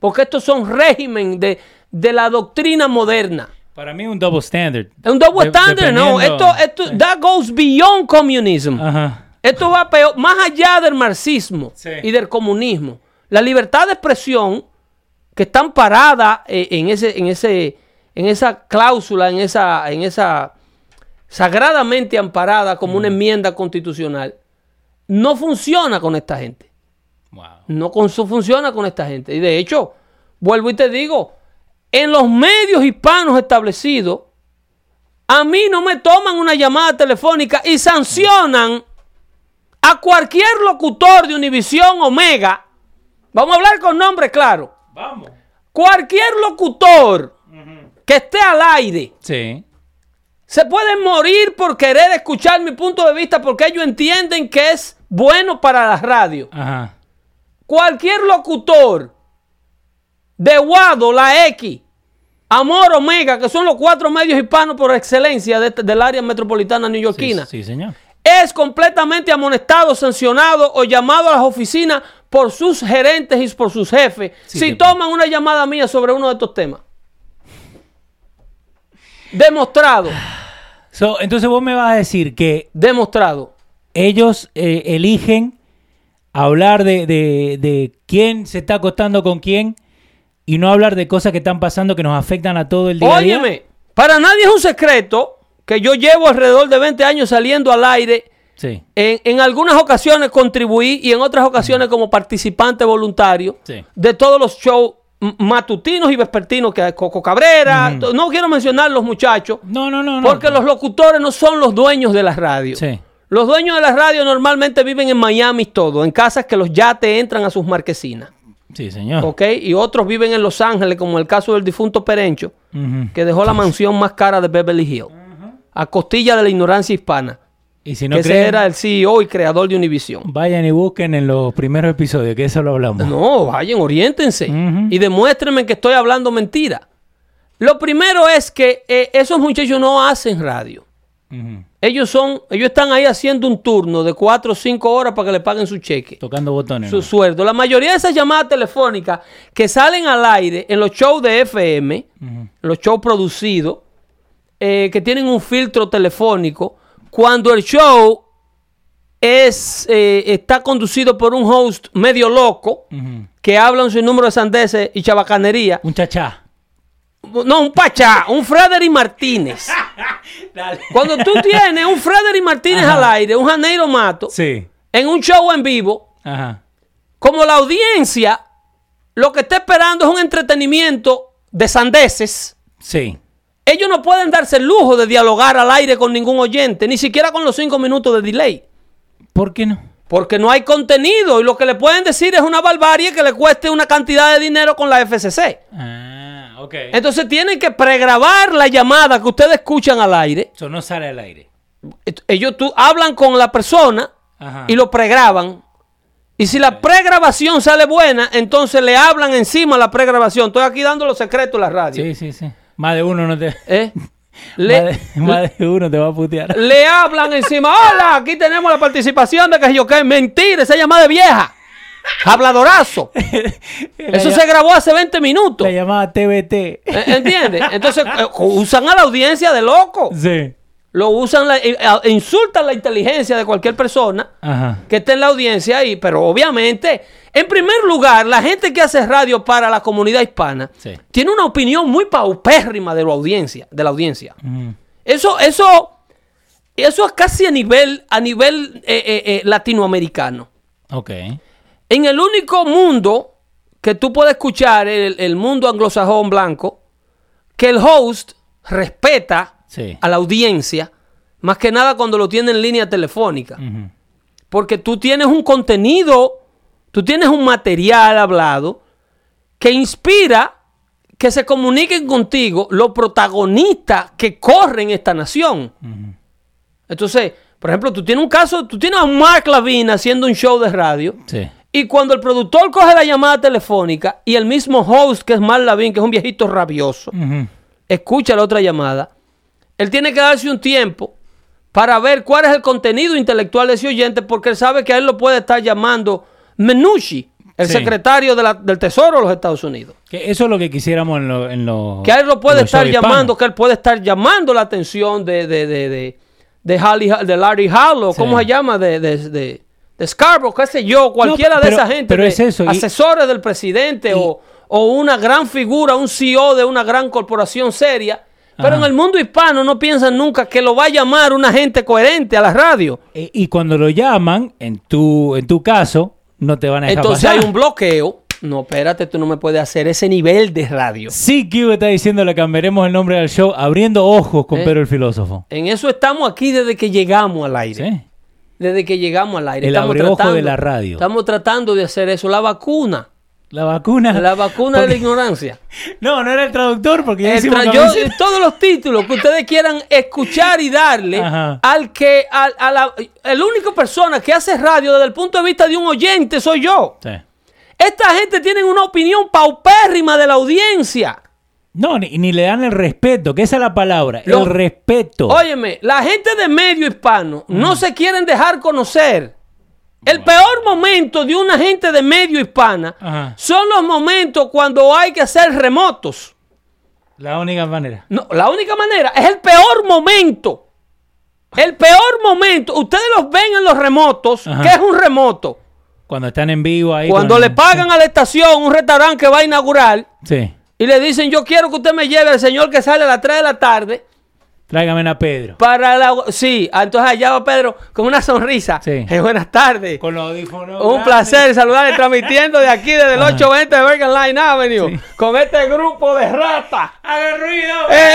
Speaker 2: porque estos son régimen de, de la doctrina moderna.
Speaker 1: Para mí es un double standard.
Speaker 2: Un double standard, no. Esto, esto, that goes beyond communism.
Speaker 1: Ajá.
Speaker 2: Esto va peor, más allá del marxismo
Speaker 1: Sí.
Speaker 2: y del comunismo. La libertad de expresión que está amparada eh, en ese, en ese, en esa cláusula, en esa, en esa sagradamente amparada como una enmienda constitucional, no funciona con esta gente.
Speaker 1: Wow.
Speaker 2: No con, su- funciona con esta gente. Y de hecho, vuelvo y te digo, en los medios hispanos establecidos, a mí no me toman una llamada telefónica y sancionan a cualquier locutor de Univisión Omega. Vamos a hablar con nombre claro.
Speaker 1: Vamos.
Speaker 2: Cualquier locutor que esté al aire
Speaker 1: Sí.
Speaker 2: Se pueden morir por querer escuchar mi punto de vista porque ellos entienden que es bueno para la radio.
Speaker 1: Ajá.
Speaker 2: cualquier locutor de Guado, La X, Amor Omega, que son los cuatro medios hispanos por excelencia de este- del área metropolitana
Speaker 1: Sí,
Speaker 2: neoyorquina,
Speaker 1: sí, señor.
Speaker 2: es completamente amonestado, sancionado o llamado a las oficinas por sus gerentes y por sus jefes
Speaker 1: Sí,
Speaker 2: si toman una llamada mía sobre uno de estos temas. Demostrado,
Speaker 1: So, entonces vos me vas a decir que
Speaker 2: demostrado.
Speaker 1: ellos eh, eligen hablar de, de- de quién se está acostando con quién y no hablar de cosas que están pasando que nos afectan a todo el día.
Speaker 2: Óyeme, para nadie es un secreto que yo llevo alrededor de 20 años saliendo al aire
Speaker 1: Sí.
Speaker 2: En, en algunas ocasiones contribuí y en otras ocasiones como participante voluntario
Speaker 1: Sí.
Speaker 2: de todos los shows matutinos y vespertinos que. Coco Cabrera, no quiero mencionar los muchachos,
Speaker 1: No, no, no. no.
Speaker 2: porque los locutores no son los dueños de las radios.
Speaker 1: Sí.
Speaker 2: Los dueños de las radios normalmente viven en Miami todo, en casas que los yates entran a sus marquesinas.
Speaker 1: Sí, señor.
Speaker 2: ¿Ok? Y otros viven en Los Ángeles, como el caso del difunto Perencho, que dejó la mansión más cara de Beverly Hills, a costilla de la ignorancia hispana.
Speaker 1: Y si no
Speaker 2: que ese era el CEO y creador de Univision.
Speaker 1: vayan y busquen en los primeros episodios, que eso lo hablamos.
Speaker 2: No, vayan, oriéntense y demuéstrenme que estoy hablando mentira. Lo primero es que eh, esos muchachos no hacen radio. Ellos son, ellos están ahí haciendo un turno de cuatro o cinco horas para que le paguen su cheque,
Speaker 1: Tocando botones.
Speaker 2: su
Speaker 1: ¿no?
Speaker 2: sueldo. La mayoría de esas llamadas telefónicas que salen al aire en los shows de FM, los shows producidos, eh, que tienen un filtro telefónico, cuando el show es, eh, está conducido por un host medio loco, que habla un sinnúmero de sandeces y chabacanería.
Speaker 1: Un chachá.
Speaker 2: No, un pachá, un Frederick Martínez. <laughs> Cuando tú tienes un Frederick Martínez
Speaker 1: Ajá.
Speaker 2: al aire, un Janeiro Mato,
Speaker 1: Sí.
Speaker 2: en un show en vivo,
Speaker 1: Ajá.
Speaker 2: como la audiencia lo que está esperando es un entretenimiento de sandeces,
Speaker 1: Sí.
Speaker 2: Ellos no pueden darse el lujo de dialogar al aire con ningún oyente, ni siquiera con los cinco minutos de delay.
Speaker 1: ¿Por qué no?
Speaker 2: Porque no hay contenido y lo que le pueden decir es una barbarie que le cueste una cantidad de dinero con la FCC.
Speaker 1: Ah, ok.
Speaker 2: Entonces tienen que pregrabar la llamada que ustedes escuchan al aire.
Speaker 1: Eso no sale al aire.
Speaker 2: Ellos tú, hablan con la persona
Speaker 1: Ajá.
Speaker 2: y lo pregraban. Y si la pregrabación sale buena, entonces le hablan encima la pregrabación. Estoy aquí dando los secretos en la radio.
Speaker 1: Sí, sí, sí. Más de uno no te...
Speaker 2: ¿Eh? <laughs>
Speaker 1: Más,
Speaker 2: Le,
Speaker 1: de, más de uno te va a putear.
Speaker 2: le hablan encima. Hola, aquí tenemos la participación de que yo que mentira, esa llamada de vieja. Habladorazo. <laughs> Eso se grabó hace 20 minutos.
Speaker 1: La llamada TBT.
Speaker 2: ¿Eh? ¿Entiendes? Entonces eh, usan a la audiencia de loco.
Speaker 1: Sí.
Speaker 2: Lo usan, la- eh, insultan la inteligencia de cualquier persona
Speaker 1: Ajá.
Speaker 2: que esté en la audiencia ahí. Pero obviamente, en primer lugar, la gente que hace radio para la comunidad hispana
Speaker 1: Sí.
Speaker 2: tiene una opinión muy paupérrima de la audiencia. De la audiencia. Eso, eso, eso es casi a nivel, a nivel eh, eh, eh, latinoamericano.
Speaker 1: Ok.
Speaker 2: En el único mundo que tú puedes escuchar, el, el mundo anglosajón blanco, que el host respeta
Speaker 1: Sí.
Speaker 2: a la audiencia, más que nada cuando lo tiene en línea telefónica. Porque tú tienes un contenido, tú tienes un material hablado que inspira que se comuniquen contigo los protagonistas que corren esta nación. Entonces, por ejemplo, tú tienes un caso, tú tienes a Mark Lavin haciendo un show de radio.
Speaker 1: Sí.
Speaker 2: Y cuando el productor coge la llamada telefónica y el mismo host, que es Mark Lavin, que es un viejito rabioso, escucha la otra llamada, él tiene que darse un tiempo para ver cuál es el contenido intelectual de ese oyente, porque él sabe que a él lo puede estar llamando Menushi. el
Speaker 1: Sí.
Speaker 2: secretario de la- del Tesoro de los Estados Unidos.
Speaker 1: Que eso es lo que quisiéramos en lo... En lo
Speaker 2: Que a él lo puede
Speaker 1: los
Speaker 2: estar
Speaker 1: hispanos.
Speaker 2: llamando, que él puede estar llamando la atención de, de, de, de, de, Halley- de Larry Harlow,
Speaker 1: Sí.
Speaker 2: ¿cómo se llama? De, de, de, Scarborough, qué sé yo, cualquiera
Speaker 1: No,
Speaker 2: de esa gente,
Speaker 1: pero es eso, y-
Speaker 2: asesores del presidente o, o una gran figura, un CEO de una gran corporación seria. Pero
Speaker 1: Ajá.
Speaker 2: en el mundo hispano no piensan nunca que lo va a llamar una gente coherente a la radio.
Speaker 1: E- Y cuando lo llaman, en tu, en tu caso, no te van a dejar
Speaker 2: Entonces
Speaker 1: pasar.
Speaker 2: hay un bloqueo. No, espérate, tú no me puedes hacer ese nivel de radio.
Speaker 1: Sí, Q está diciendo, le cambiaremos el nombre del show, abriendo ojos con
Speaker 2: ¿Eh?
Speaker 1: Pedro el filósofo.
Speaker 2: En eso estamos aquí desde que llegamos al aire.
Speaker 1: Sí.
Speaker 2: Desde que llegamos al aire.
Speaker 1: El
Speaker 2: Estamos tratando-
Speaker 1: de la radio.
Speaker 2: Estamos tratando de hacer eso. La vacuna.
Speaker 1: La vacuna.
Speaker 2: La vacuna de la ignorancia. <laughs>
Speaker 1: No, no era el traductor porque
Speaker 2: El tra- yo-
Speaker 1: camiseta.
Speaker 2: todos los títulos que ustedes quieran escuchar y darle
Speaker 1: Ajá.
Speaker 2: al que, al, a la, el único persona que hace radio desde el punto de vista de un oyente soy yo.
Speaker 1: Sí.
Speaker 2: Esta gente tiene una opinión paupérrima de la audiencia.
Speaker 1: No, ni, ni le dan el respeto, que esa es la palabra,
Speaker 2: Lo-
Speaker 1: el respeto.
Speaker 2: Óyeme, la gente de medio hispano no se quieren dejar conocer. El peor momento de una gente de medio hispana
Speaker 1: Ajá.
Speaker 2: son los momentos cuando hay que hacer remotos.
Speaker 1: La única manera.
Speaker 2: No, la única manera es el peor momento. El peor momento. Ustedes los ven en los remotos.
Speaker 1: Ajá.
Speaker 2: ¿Qué es un remoto?
Speaker 1: Cuando están en vivo ahí.
Speaker 2: Cuando
Speaker 1: con-
Speaker 2: le pagan a la estación un restaurante que va a inaugurar
Speaker 1: Sí.
Speaker 2: y le dicen yo quiero que usted me lleve al señor que sale a las 3 de la tarde
Speaker 1: Tráigame a Pedro.
Speaker 2: para la... Sí, entonces allá va Pedro con una sonrisa.
Speaker 1: Sí. <laughs>
Speaker 2: Eh, buenas tardes.
Speaker 1: Con los audífonos.
Speaker 2: Un
Speaker 1: grandes.
Speaker 2: placer saludarle <laughs> transmitiendo de aquí desde el 820 de Bergen Line Avenue
Speaker 1: Sí.
Speaker 2: con este grupo de ratas.
Speaker 1: ¡Haga ruido!
Speaker 2: ¡Eh,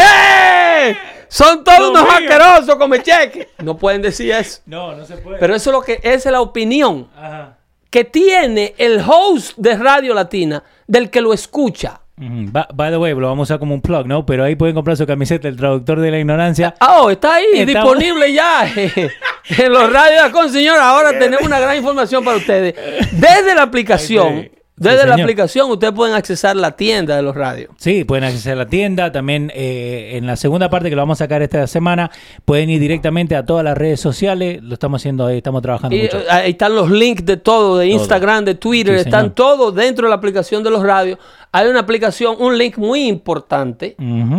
Speaker 2: eh! Son todos unos asquerosos come cheque. No pueden decir eso. <laughs>
Speaker 1: No, no se puede.
Speaker 2: Pero eso es lo que esa es la opinión
Speaker 1: Ajá.
Speaker 2: que tiene el host de Radio Latina del que lo escucha.
Speaker 1: By the way, lo vamos a usar como un plug, ¿no? Pero ahí pueden comprar su camiseta, el traductor de la ignorancia.
Speaker 2: Ah, oh, está ahí disponible ya <laughs> en los radios con señor. Ahora tenemos una gran información para ustedes. Desde la aplicación,
Speaker 1: Sí,
Speaker 2: desde la aplicación ustedes pueden accesar la tienda de los radios.
Speaker 1: Sí, pueden acceder a la tienda. También eh, en la segunda parte que lo vamos a sacar esta semana, pueden ir directamente a todas las redes sociales. Lo estamos haciendo ahí, estamos trabajando
Speaker 2: Y
Speaker 1: mucho.
Speaker 2: eh, ahí están los links de todo, de Instagram, de Twitter,
Speaker 1: Sí,
Speaker 2: están todos dentro de la aplicación de los radios. Hay una aplicación, un link muy importante,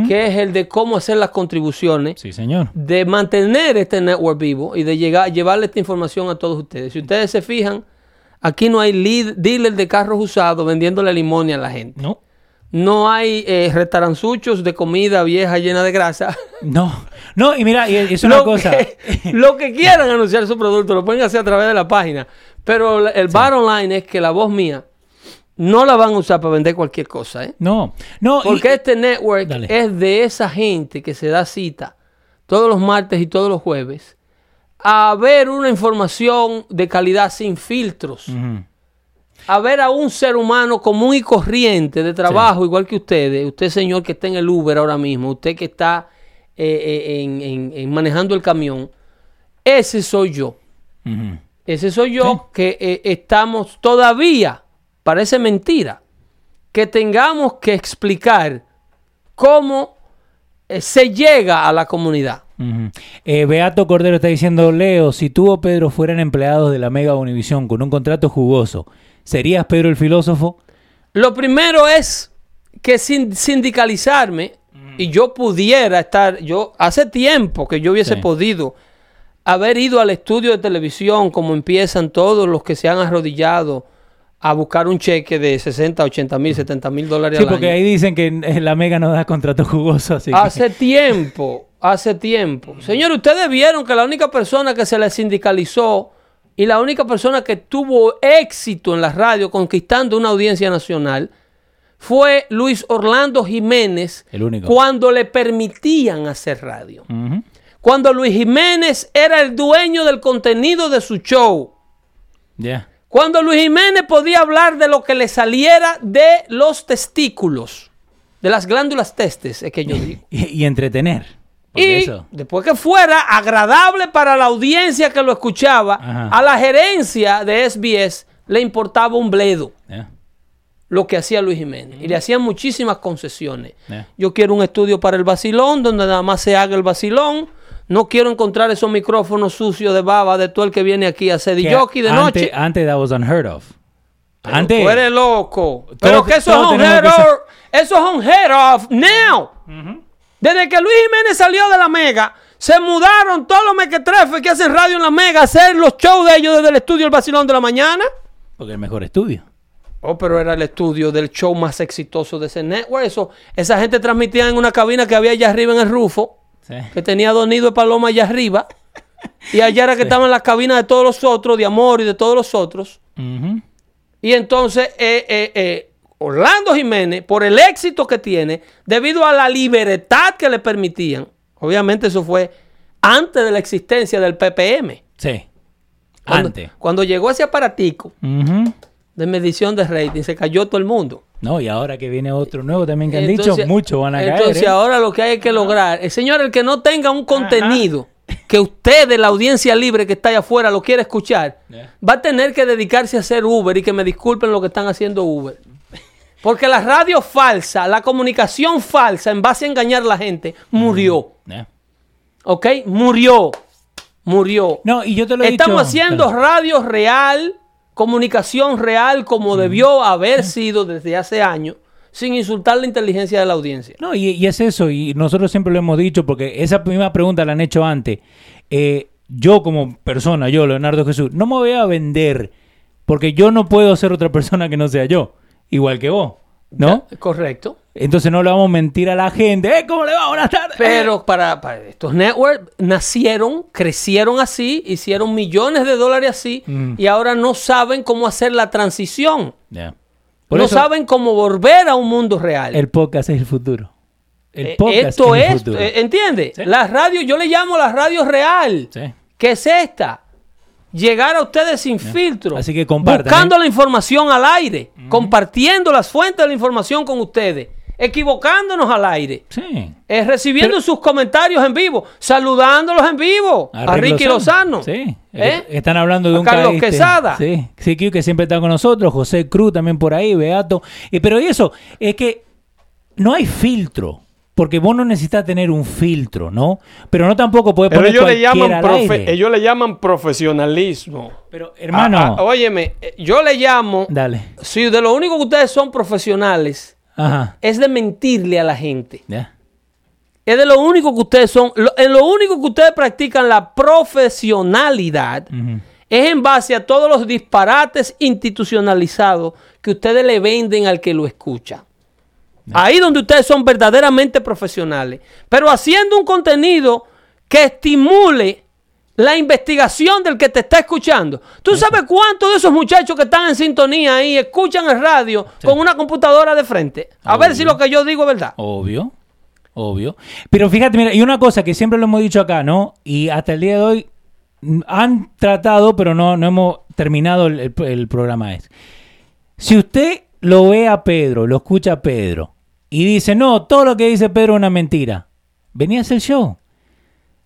Speaker 2: que es el de cómo hacer las contribuciones,
Speaker 1: Sí, señor.
Speaker 2: de mantener este network vivo y de llegar, llevarle esta información a todos ustedes. Si ustedes se fijan, aquí no hay lead- dealer de carros usados vendiéndole limonia a la gente.
Speaker 1: No,
Speaker 2: No hay eh, restauranzuchos de comida vieja llena de grasa. <laughs>
Speaker 1: no, no. Y mira, y es una
Speaker 2: lo,
Speaker 1: cosa.
Speaker 2: Que, <laughs> lo que quieran anunciar su producto lo pueden hacer a través de la página. Pero el bottom line es que la voz mía no la van a usar para vender cualquier cosa. ¿eh?
Speaker 1: No, no. y-
Speaker 2: Porque este network
Speaker 1: Dale.
Speaker 2: es de esa gente que se da cita todos los martes y todos los jueves a ver una información de calidad sin filtros. A ver a un ser humano común y corriente de trabajo, igual que ustedes. Usted, señor, que está en el Uber ahora mismo. Usted que está eh, eh, en- en- en manejando el camión. Ese soy yo. Ese soy yo que eh, estamos todavía, parece mentira, que tengamos que explicar cómo eh, se llega a la comunidad.
Speaker 1: Eh, Beato Cordero está diciendo, Leo, si tú o Pedro fueran empleados de la Mega Univisión con un contrato jugoso, ¿serías Pedro el filósofo?
Speaker 2: Lo primero es que sin sindicalizarme y yo pudiera estar, yo hace tiempo que yo hubiese
Speaker 1: Sí.
Speaker 2: podido haber ido al estudio de televisión como empiezan todos los que se han arrodillado a buscar un cheque de 60, 80 mil, 70 mil dólares
Speaker 1: Sí,
Speaker 2: al
Speaker 1: porque
Speaker 2: año.
Speaker 1: ahí dicen que eh, la Mega no da contrato jugoso, así que-
Speaker 2: Hace tiempo, hace tiempo. Señor, ustedes vieron que la única persona que se le sindicalizó y la única persona que tuvo éxito en la radio conquistando una audiencia nacional fue Luis Orlando Jiménez
Speaker 1: El único.
Speaker 2: cuando le permitían hacer radio. Cuando Luis Jiménez era el dueño del contenido de su show.
Speaker 1: Ya.
Speaker 2: Cuando Luis Jiménez podía hablar de lo que le saliera de los testículos, de las glándulas testes, es que yo digo.
Speaker 1: Y, y entretener.
Speaker 2: Y
Speaker 1: eso.
Speaker 2: después que fuera agradable para la audiencia que lo escuchaba,
Speaker 1: Ajá.
Speaker 2: a la gerencia de SBS le importaba un bledo lo que hacía Luis Jiménez. Y le hacían muchísimas concesiones. Yo quiero un estudio para el vacilón, donde nada más se haga el vacilón. No quiero encontrar esos micrófonos sucios de baba de todo el que viene aquí a hacer de
Speaker 1: antes,
Speaker 2: noche.
Speaker 1: Antes that was unheard of. Antes.
Speaker 2: Tú eres loco. Pero que eso es un
Speaker 1: tenemos
Speaker 2: head
Speaker 1: que ser-
Speaker 2: off. Eso es un head off now. Desde que Luis Jiménez salió de la Mega, se mudaron todos los mequetrefes que hacen radio en la Mega a hacer los shows de ellos desde el estudio El Vacilón de la Mañana.
Speaker 1: Porque el mejor estudio.
Speaker 2: Oh, pero era el estudio del show más exitoso de ese network. Eso, esa gente transmitía en una cabina que había allá arriba en el rufo,
Speaker 1: Sí.
Speaker 2: que tenía dos nidos de paloma allá arriba. Y allá era que estaban las cabinas de todos los otros, de Amor y de todos los otros. Y entonces eh, eh, eh, Orlando Jiménez, por el éxito que tiene, debido a la libertad que le permitían, obviamente eso fue antes de la existencia del PPM.
Speaker 1: Sí.
Speaker 2: Cuando,
Speaker 1: Antes.
Speaker 2: cuando llegó ese aparatico
Speaker 1: Ujú.
Speaker 2: De medición de rating, se cayó todo el mundo.
Speaker 1: No, y ahora que viene otro nuevo también que han
Speaker 2: Entonces-
Speaker 1: dicho, muchos van a caer.
Speaker 2: Entonces
Speaker 1: ¿eh?
Speaker 2: ahora lo que hay que lograr, el señor, el que no tenga un contenido que usted de la audiencia libre que está allá afuera lo quiere escuchar,
Speaker 1: Yeah.
Speaker 2: va a tener que dedicarse a hacer Uber y que me disculpen lo que están haciendo Uber. Porque la radio falsa, la comunicación falsa en base a engañar a la gente, murió.
Speaker 1: Eh.
Speaker 2: ¿Ok? Murió. Murió.
Speaker 1: No, y yo te lo he
Speaker 2: Estamos
Speaker 1: dicho.
Speaker 2: haciendo radio real, comunicación real, como debió haber sido desde hace años, sin insultar la inteligencia de la audiencia.
Speaker 1: No, y, y es eso, y nosotros siempre lo hemos dicho, porque esa misma pregunta la han hecho antes. Eh, yo como persona, yo, Leonardo Jesús, no me voy a vender, porque yo no puedo ser otra <laughs> persona que no sea yo, igual que vos, ¿no?
Speaker 2: Ya, Correcto.
Speaker 1: Entonces no le vamos a mentir a la gente, ¡eh, cómo le va! Buenas tardes.
Speaker 2: Pero para, para estos networks nacieron, crecieron así, hicieron millones de dólares así,
Speaker 1: Mm.
Speaker 2: y ahora no saben cómo hacer la transición.
Speaker 1: Por
Speaker 2: no
Speaker 1: eso,
Speaker 2: saben cómo volver a un mundo real.
Speaker 1: el podcast es el futuro. El
Speaker 2: Eh,
Speaker 1: podcast
Speaker 2: Esto
Speaker 1: es el futuro.
Speaker 2: eh, ¿entiendes?
Speaker 1: Sí.
Speaker 2: La radio, yo le llamo la radio real.
Speaker 1: Sí.
Speaker 2: ¿Qué es esta? Llegar a ustedes sin filtro.
Speaker 1: Así que compartan,
Speaker 2: Buscando
Speaker 1: ¿eh?
Speaker 2: la información al aire. Compartiendo las fuentes de la información con ustedes. Equivocándonos al aire.
Speaker 1: Sí.
Speaker 2: eh, recibiendo
Speaker 1: Pero-
Speaker 2: sus comentarios en vivo. Saludándolos en vivo. A,
Speaker 1: Rick
Speaker 2: Ricky Lozano.
Speaker 1: Sí.
Speaker 2: ¿Eh?
Speaker 1: Están hablando de
Speaker 2: A
Speaker 1: un
Speaker 2: Carlos
Speaker 1: caíste.
Speaker 2: Quesada.
Speaker 1: Sí. Sí, que siempre está con nosotros. José Cruz también por ahí, Beato. Y, pero eso, es que no hay filtro. Porque vos no necesitas tener un filtro, ¿no? Pero no tampoco puedes poner
Speaker 3: ellos le, llaman
Speaker 1: al
Speaker 3: profe-
Speaker 1: aire.
Speaker 3: ellos le llaman profesionalismo.
Speaker 1: Pero, hermano,
Speaker 2: Ah, ah, óyeme, eh, yo le llamo.
Speaker 1: dale.
Speaker 2: Si de lo único que ustedes son profesionales
Speaker 1: Ajá.
Speaker 2: es de mentirle a la gente. Es de lo único que ustedes son. lo- en lo único que ustedes practican la profesionalidad es en base a todos los disparates institucionalizados que ustedes le venden al que lo escucha. Ahí donde ustedes son verdaderamente profesionales. Pero haciendo un contenido que estimule la investigación del que te está escuchando. ¿Tú sabes cuántos de esos muchachos que están en sintonía ahí escuchan el radio con una computadora de frente? A ver si lo que yo digo es verdad.
Speaker 1: Obvio, obvio. Pero fíjate, mira, y una cosa que siempre lo hemos dicho acá, ¿no? Y hasta el día de hoy han tratado, pero no, no hemos terminado el, el- el programa. Es. Si usted lo ve a Pedro, lo escucha a Pedro, y dice, no, todo lo que dice Pedro es una mentira, vení a hacer el show.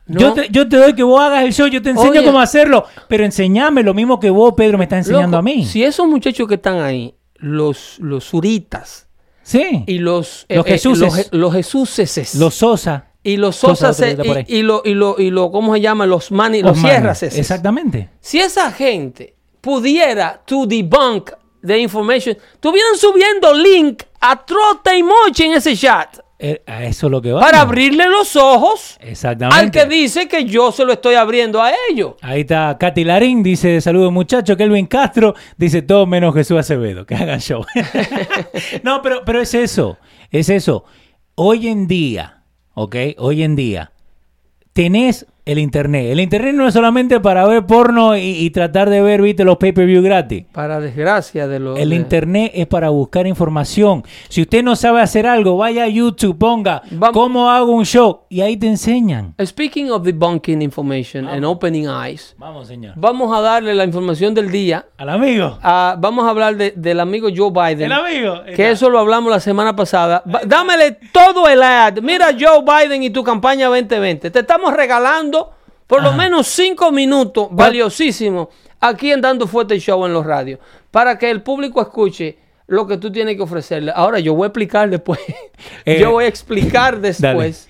Speaker 2: No.
Speaker 1: Yo, te, yo te doy que vos hagas el show, yo te enseño
Speaker 2: Oye.
Speaker 1: cómo hacerlo, pero enseñame lo mismo que vos, Pedro, me estás enseñando
Speaker 2: Loco,
Speaker 1: a mí.
Speaker 2: Si esos muchachos que están ahí, los, los suritas
Speaker 1: Sí,
Speaker 2: y los,
Speaker 1: Los Jesuses.
Speaker 2: los, los
Speaker 1: los Sosa,
Speaker 2: y los
Speaker 1: Sosa, ahí.
Speaker 2: y, y lo, y lo, y lo, ¿cómo se llama? Los mani, los,
Speaker 1: Manes.
Speaker 2: sierras.
Speaker 1: Exactamente.
Speaker 2: Si esa gente pudiera to debunk the information, estuvieran subiendo link a trote y moche en ese chat
Speaker 1: Eh, a eso es lo que va.
Speaker 2: para abrirle los ojos
Speaker 1: Exactamente.
Speaker 2: al que dice que yo se lo estoy abriendo a ellos.
Speaker 1: Ahí está Katy Larín, dice saludos muchachos. Kelvin Castro dice todo menos Jesús Acevedo, que hagan show. <laughs> <laughs> no, pero, pero es eso, es eso. Hoy en día, ¿ok? Hoy en día, tenés el internet. El internet no es solamente para ver porno y, y tratar de ver, viste, los pay-per-view gratis.
Speaker 2: Para desgracia de los...
Speaker 1: El
Speaker 2: de-
Speaker 1: internet es para buscar información. Si usted no sabe hacer algo, vaya a YouTube, ponga cómo hago un show y ahí te enseñan.
Speaker 2: Speaking of debunking information and opening eyes,
Speaker 1: Vamos, señor.
Speaker 2: vamos a darle la información del día.
Speaker 1: Al amigo.
Speaker 2: a- vamos a hablar de- del amigo Joe Biden.
Speaker 1: El amigo.
Speaker 2: Que eso lo hablamos la semana pasada. Dámele todo el ad. Mira Joe Biden y tu campaña 2020. Te estamos regalando por lo menos cinco minutos valiosísimos aquí en Dando Fuerte Show en los radios. Para que el público escuche lo que tú tienes que ofrecerle. Ahora yo voy a explicar después. <laughs>
Speaker 1: Eh,
Speaker 2: yo voy a explicar <laughs> después.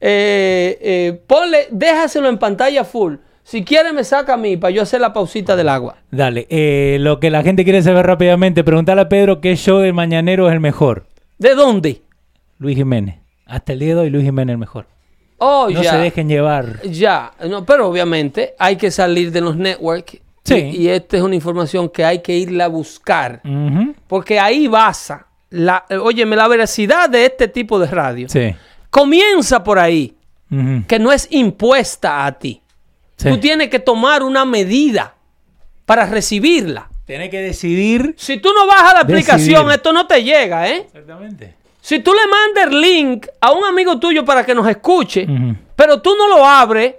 Speaker 2: Eh, eh, ponle, déjaselo en pantalla full. Si quiere me saca a mí para yo hacer la pausita del agua.
Speaker 1: Dale, eh, lo que la gente quiere saber rápidamente, preguntarle a Pedro qué show del mañanero es el mejor.
Speaker 2: ¿De dónde?
Speaker 1: Luis Jiménez. Hasta el día de hoy Luis Jiménez es el mejor.
Speaker 2: Oh,
Speaker 1: No
Speaker 2: ya.
Speaker 1: se dejen llevar.
Speaker 2: Ya, no, pero obviamente hay que salir de los networks.
Speaker 1: Sí.
Speaker 2: Y, y esta es una información que hay que irla a buscar. Porque ahí basa, la, óyeme, la veracidad de este tipo de radio.
Speaker 1: Sí.
Speaker 2: Comienza por ahí, que no es impuesta a ti.
Speaker 1: Sí.
Speaker 2: Tú tienes que tomar una medida para recibirla.
Speaker 1: Tienes que decidir.
Speaker 2: Si tú no bajas la aplicación, esto no te llega, ¿eh?
Speaker 1: Exactamente.
Speaker 2: Si tú le mandas el link a un amigo tuyo para que nos escuche, pero tú no lo abres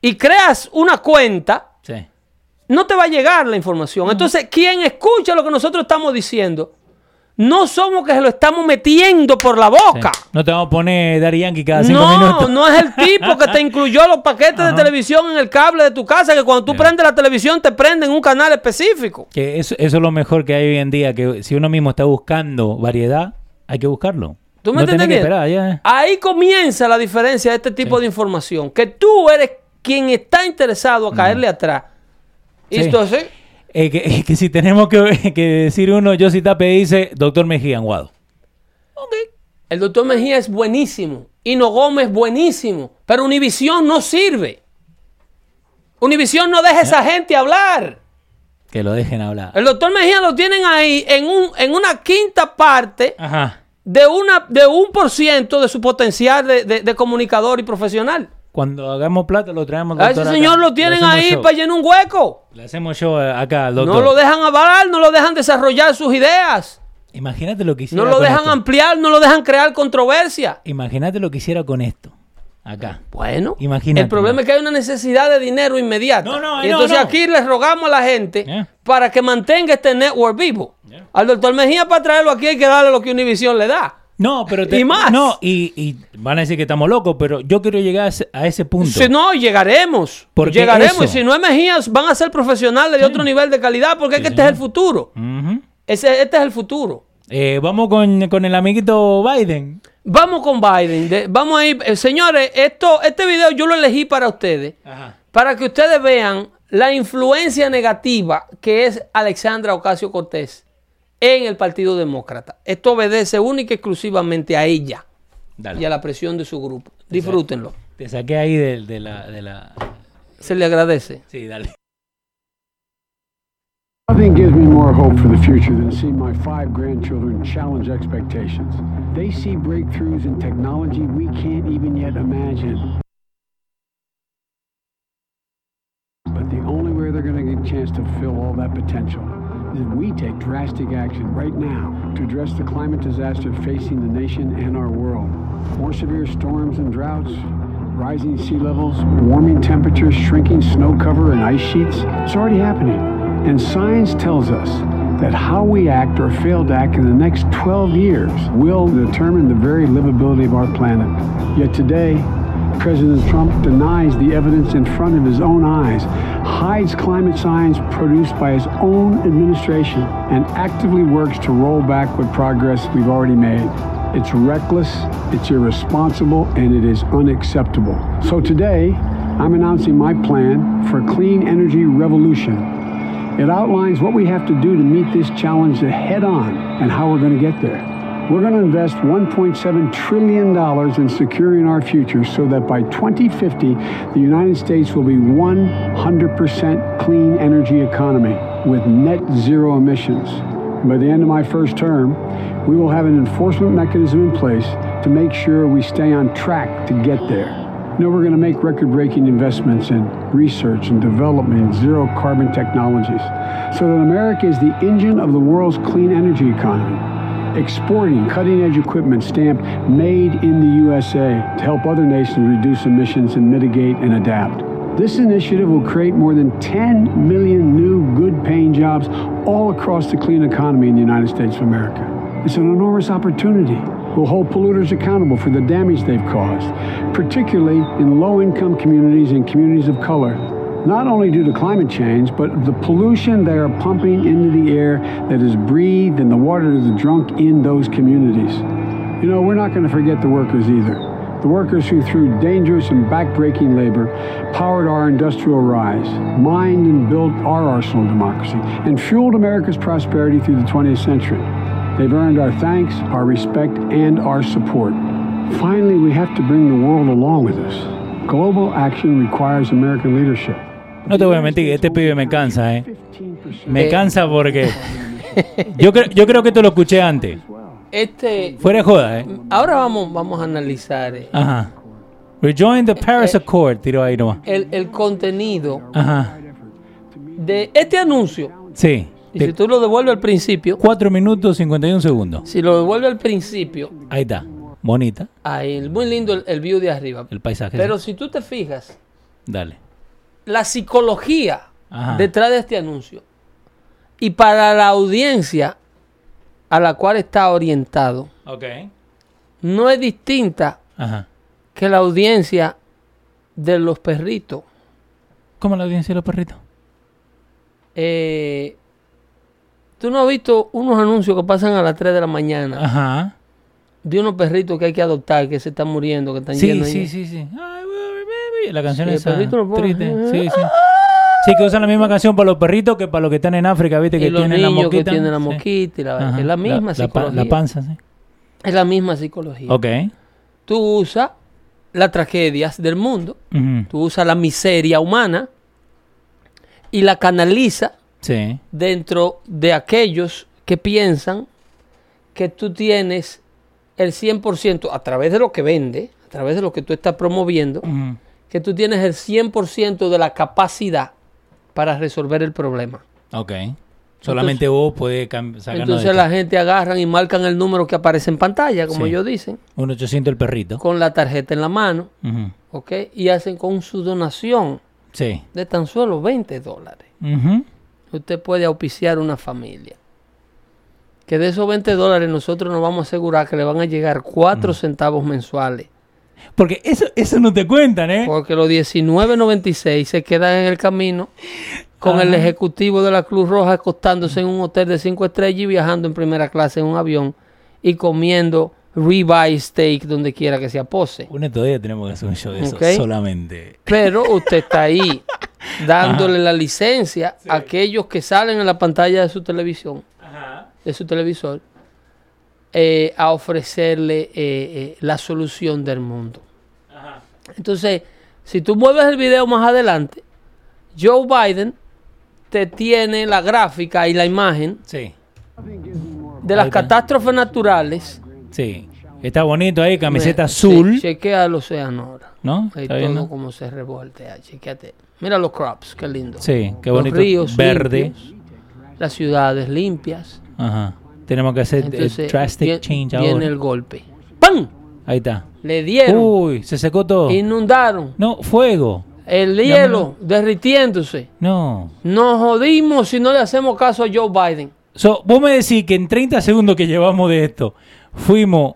Speaker 2: y creas una cuenta,
Speaker 1: Sí.
Speaker 2: no te va a llegar la información. Entonces, quien escucha lo que nosotros estamos diciendo, no somos que se lo estamos metiendo por la boca.
Speaker 1: Sí. No te vamos a poner Daddy Yankee cada cinco
Speaker 2: No,
Speaker 1: minutos.
Speaker 2: no es el tipo que te <laughs> incluyó los paquetes de televisión en el cable de tu casa, que cuando tú prendes la televisión te prende en un canal específico.
Speaker 1: Que eso, eso es lo mejor que hay hoy en día, que si uno mismo está buscando variedad, hay que buscarlo.
Speaker 2: ¿Tú me
Speaker 1: no
Speaker 2: entiendes?
Speaker 1: que esperar, ya.
Speaker 2: Ahí comienza la diferencia de este tipo de información, que tú eres quien está interesado a caerle atrás. Y
Speaker 1: Sí.
Speaker 2: entonces,
Speaker 1: Eh, que, que si tenemos que, <laughs> que decir uno, yo si tape dice, doctor Mejía en Guado.
Speaker 2: el doctor Mejía es buenísimo, Hino Gómez es buenísimo, pero Univisión no sirve. Univisión no deja a esa gente hablar.
Speaker 1: Que lo dejen hablar.
Speaker 2: El doctor Mejía lo tienen ahí en, un, en una quinta parte
Speaker 1: Ajá.
Speaker 2: de, una, de un por ciento de su potencial de, de- de comunicador y profesional.
Speaker 1: Cuando hagamos plata lo traemos
Speaker 2: A ese
Speaker 1: doctor,
Speaker 2: señor
Speaker 1: acá.
Speaker 2: lo tienen ahí
Speaker 1: show.
Speaker 2: para llenar un hueco.
Speaker 1: Le hacemos show eh, acá al doctor.
Speaker 2: No lo dejan hablar, no lo dejan desarrollar sus ideas.
Speaker 1: Imagínate lo que hiciera
Speaker 2: No lo
Speaker 1: con
Speaker 2: dejan
Speaker 1: esto.
Speaker 2: ampliar, no lo dejan crear controversia.
Speaker 1: Imagínate lo que hiciera con esto. Acá.
Speaker 2: Bueno,
Speaker 1: Imagínate.
Speaker 2: el problema es que hay una necesidad de dinero inmediata.
Speaker 1: No, no,
Speaker 2: y
Speaker 1: no,
Speaker 2: entonces
Speaker 1: no.
Speaker 2: aquí les rogamos a la gente
Speaker 1: Yeah.
Speaker 2: para que mantenga este network vivo.
Speaker 1: Yeah.
Speaker 2: Al doctor Mejía para traerlo aquí hay que darle lo que Univision le da.
Speaker 1: No, pero te-
Speaker 2: Y más.
Speaker 1: No, y, y van a decir que estamos locos, pero yo quiero llegar a ese, a ese punto.
Speaker 2: Si no, llegaremos.
Speaker 1: Porque
Speaker 2: llegaremos.
Speaker 1: eso-
Speaker 2: Y si no es Mejías, van a ser profesionales de otro nivel de calidad porque es que este es el futuro. Ese, este es el futuro.
Speaker 1: Eh, vamos con, con el amiguito Biden.
Speaker 2: Vamos con Biden. de- vamos a ir. eh, señores, esto, este video yo lo elegí para ustedes.
Speaker 1: Ajá.
Speaker 2: Para que ustedes vean la influencia negativa que es Alexandra Ocasio Cortés en el Partido Demócrata. Esto obedece única y exclusivamente a ella
Speaker 1: Dale.
Speaker 2: y a la presión de su grupo. Disfrútenlo.
Speaker 1: Te saqué ahí de, de la, de la...
Speaker 2: Se le agradece.
Speaker 1: Sí, dale.
Speaker 4: Nothing gives me more hope for the future than seeing my five grandchildren challenge expectations. They see breakthroughs in technology we can't even yet imagine. But the only way they're going to get a chance to fulfill all that potential is if we take drastic action right now to address the climate disaster facing the nation and our world. More severe storms and droughts, rising sea levels, warming temperatures, shrinking snow cover, and ice sheets. It's already happening. And science tells us that how we act or fail to act in the next 12 years will determine the very livability of our planet. Yet today, President Trump denies the evidence in front of his own eyes, hides climate science produced by his own administration, and actively works to roll back what progress we've already made. It's reckless, it's irresponsible, and it is unacceptable. So today, I'm announcing my plan for a clean energy revolution. It outlines what we have to do to meet this challenge head on and how we're going to get there. We're going to invest $1.7 trillion in securing our future so that by 2050, the United States will be 100% clean energy economy with net zero emissions. And by the end of my first term, we will have an enforcement mechanism in place to make sure we stay on track to get there. Know, we're going to make record breaking investments in research and development zero carbon technologies so that America is the engine of the world's clean energy economy, exporting cutting edge equipment stamped made in the USA to help other nations reduce emissions and mitigate and adapt. This initiative will create more than 10 million new good paying jobs all across the clean economy in the United States of America. It's an enormous opportunity. We'll hold polluters accountable for the damage they've caused, particularly in low income communities and communities of color. Not only due to climate change, but the pollution they are pumping into the air that is breathed and the water that is drunk in those communities. You know, we're not going to forget the workers either. The workers who, through dangerous and backbreaking labor, powered our industrial rise, mined and built our arsenal democracy, and fueled America's prosperity through the 20th century. They've earned our thanks, our respect, and our support. Finally, we have to bring the world along with us. Global action requires American leadership.
Speaker 1: No te voy a mentir, este pibe me cansa, ¿eh?
Speaker 4: 15%
Speaker 1: Me
Speaker 2: Eh.
Speaker 1: cansa porque... <laughs> Yo, creo- yo creo que te lo escuché antes.
Speaker 2: Este,
Speaker 1: Fuera de joda, ¿eh?
Speaker 2: ahora vamos, vamos a analizar eh,
Speaker 1: Ajá. Rejoin the Paris
Speaker 2: Eh,
Speaker 1: Accord, tiró ahí nomás.
Speaker 2: el, el contenido
Speaker 1: Ajá.
Speaker 2: de este anuncio.
Speaker 1: Sí.
Speaker 2: Y si tú lo devuelves al principio,
Speaker 1: 4 minutos 51 segundos.
Speaker 2: si lo devuelves al principio,
Speaker 1: Ahí está. Bonita.
Speaker 2: ahí, muy lindo el, el view de arriba.
Speaker 1: El paisaje.
Speaker 2: Pero si tú te fijas,
Speaker 1: Dale.
Speaker 2: la psicología
Speaker 1: Ajá.
Speaker 2: detrás de este anuncio y para la audiencia a la cual está orientado,
Speaker 1: Ok.
Speaker 2: no es distinta
Speaker 1: Ajá.
Speaker 2: que la audiencia de los perritos.
Speaker 1: ¿Cómo la audiencia de los perritos?
Speaker 2: Eh, ¿Tú no has visto unos anuncios que pasan a las 3 de la mañana
Speaker 1: Ajá.
Speaker 2: de unos perritos que hay que adoptar, que se están muriendo, que están
Speaker 1: Sí,
Speaker 2: llenos
Speaker 1: sí,
Speaker 2: de-
Speaker 1: sí, sí. La canción
Speaker 2: Sí, pone.
Speaker 1: triste. Sí, sí. Sí, que usan la misma canción para los perritos que para los que están en África, ¿viste?
Speaker 2: Y
Speaker 1: Que
Speaker 2: los
Speaker 1: tienen la
Speaker 2: niños que
Speaker 1: mosquita.
Speaker 2: tienen la
Speaker 1: Sí.
Speaker 2: mosquita y la, es la misma
Speaker 1: la,
Speaker 2: psicología.
Speaker 1: la panza, sí.
Speaker 2: es la misma psicología.
Speaker 1: Ok.
Speaker 2: Tú usas las tragedias del mundo, tú usas la miseria humana y la canaliza
Speaker 1: Sí.
Speaker 2: dentro de aquellos que piensan que tú tienes el 100% a través de lo que vende, a través de lo que tú estás promoviendo, que tú tienes el 100% de la capacidad para resolver el problema.
Speaker 1: Ok. Solamente vos cam- sacarnos
Speaker 2: Entonces
Speaker 1: de
Speaker 2: la gente agarran y marcan el número que aparece en pantalla, como
Speaker 1: Sí.
Speaker 2: ellos dicen,
Speaker 1: Un 800 el perrito.
Speaker 2: con la tarjeta en la mano,
Speaker 1: Ujú.
Speaker 2: ¿ok? Y hacen con su donación
Speaker 1: Sí.
Speaker 2: de tan solo 20 dólares.
Speaker 1: Ujú.
Speaker 2: Usted puede auspiciar una familia. Que de esos 20 dólares nosotros nos vamos a asegurar que le van a llegar 4 centavos mensuales.
Speaker 1: Porque eso, eso no te cuentan, ¿eh?
Speaker 2: Porque los 19.96 se quedan en el camino con el ejecutivo de la Cruz Roja acostándose en un hotel de 5 estrellas y viajando en primera clase en un avión y comiendo ribeye steak donde quiera que se pose.
Speaker 1: Una todavía tenemos que hacer un show de eso solamente.
Speaker 2: Pero usted está ahí <laughs> dándole la licencia a aquellos que salen en la pantalla de su televisión, de su televisor, eh, a ofrecerle eh, eh, la solución del mundo. Entonces, si tú mueves el video más adelante, Joe Biden te tiene la gráfica y la imagen
Speaker 1: Sí.
Speaker 2: de las catástrofes naturales.
Speaker 1: Sí. Está bonito ahí, camiseta azul.
Speaker 2: chequea el océano ahora.
Speaker 1: ¿No?
Speaker 2: Ahí
Speaker 1: ¿Está
Speaker 2: todo como se revoltea. Chequéate. Mira los crops, qué lindo.
Speaker 1: Sí, qué
Speaker 2: Los
Speaker 1: bonito.
Speaker 2: ríos
Speaker 1: Verde.
Speaker 2: limpios, las ciudades limpias.
Speaker 1: Ajá. Tenemos que hacer el
Speaker 2: Entonces
Speaker 1: drastic
Speaker 2: vie-
Speaker 1: change
Speaker 2: viene
Speaker 1: ahora.
Speaker 2: el golpe. ¡Pam!
Speaker 1: Ahí está.
Speaker 2: Le dieron,
Speaker 1: Uy, se secó todo.
Speaker 2: inundaron,
Speaker 1: No, fuego.
Speaker 2: el hielo derritiéndose.
Speaker 1: No.
Speaker 2: Nos jodimos si no le hacemos caso a Joe Biden.
Speaker 1: So, vos me decís que en 30 segundos que llevamos de esto, fuimos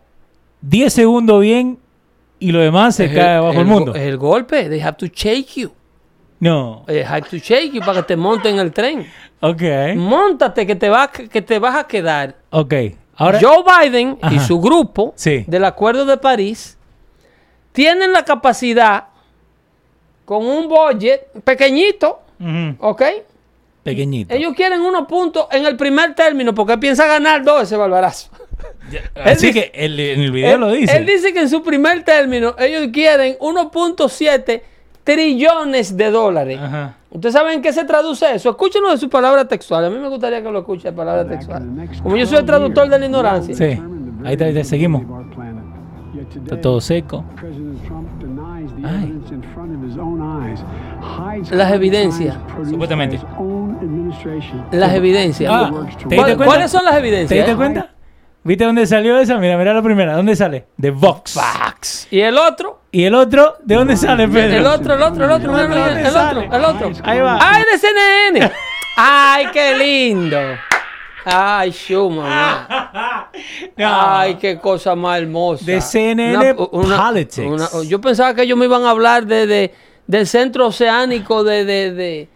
Speaker 1: 10 segundos bien y lo demás se
Speaker 2: Es
Speaker 1: cae bajo el, mundo.
Speaker 2: Es el golpe. They have to shake you.
Speaker 1: No.
Speaker 2: They have to shake you para que te monten en el tren.
Speaker 1: Ok.
Speaker 2: Móntate que te, va, que te vas a quedar.
Speaker 1: Ok. Ahora.
Speaker 2: Joe Biden y su grupo
Speaker 1: Sí.
Speaker 2: del Acuerdo de París tienen la capacidad con un budget pequeñito,
Speaker 1: Ujú.
Speaker 2: ¿ok?
Speaker 1: Pequeñito.
Speaker 2: Ellos quieren unos puntos en el primer término porque piensa ganar dos ese
Speaker 1: Así
Speaker 2: él
Speaker 1: que el- en el video
Speaker 2: él,
Speaker 1: lo dice.
Speaker 2: él dice que en su primer término ellos quieren 1.7 trillones de dólares.
Speaker 1: Ajá.
Speaker 2: ¿Ustedes saben en qué se traduce eso? Escúchenlo de su palabra textual. A mí me gustaría que lo escuche palabra textual. Como yo soy el traductor de la ignorancia.
Speaker 1: Sí. Ahí está, seguimos. Está todo seco. Ay.
Speaker 2: Las evidencias.
Speaker 1: Supuestamente.
Speaker 2: Las evidencias.
Speaker 1: Ah,
Speaker 2: ¿Cuál-
Speaker 1: ¿te diste?
Speaker 2: ¿Cuáles son las
Speaker 1: ¿Te
Speaker 2: evidencias?
Speaker 1: diste
Speaker 2: eh?
Speaker 1: cuenta? ¿Viste dónde salió esa? Mira, mira la primera. ¿Dónde sale? De Vox.
Speaker 2: Fax. ¿Y el otro?
Speaker 1: ¿Y el otro? ¿De dónde sale, Pedro?
Speaker 2: El otro, el otro, el otro,
Speaker 1: ¿Dónde
Speaker 2: el otro, el
Speaker 1: sale?
Speaker 2: otro, el otro.
Speaker 1: Ahí va.
Speaker 2: ¡Ay, de CNN! ¡Ay, qué lindo! ¡Ay, Schumann! <laughs>
Speaker 1: No.
Speaker 2: ¡Ay, qué cosa más hermosa!
Speaker 1: De CNN Politics.
Speaker 2: yo pensaba que ellos me iban a hablar de, de- del centro oceánico de, de, de,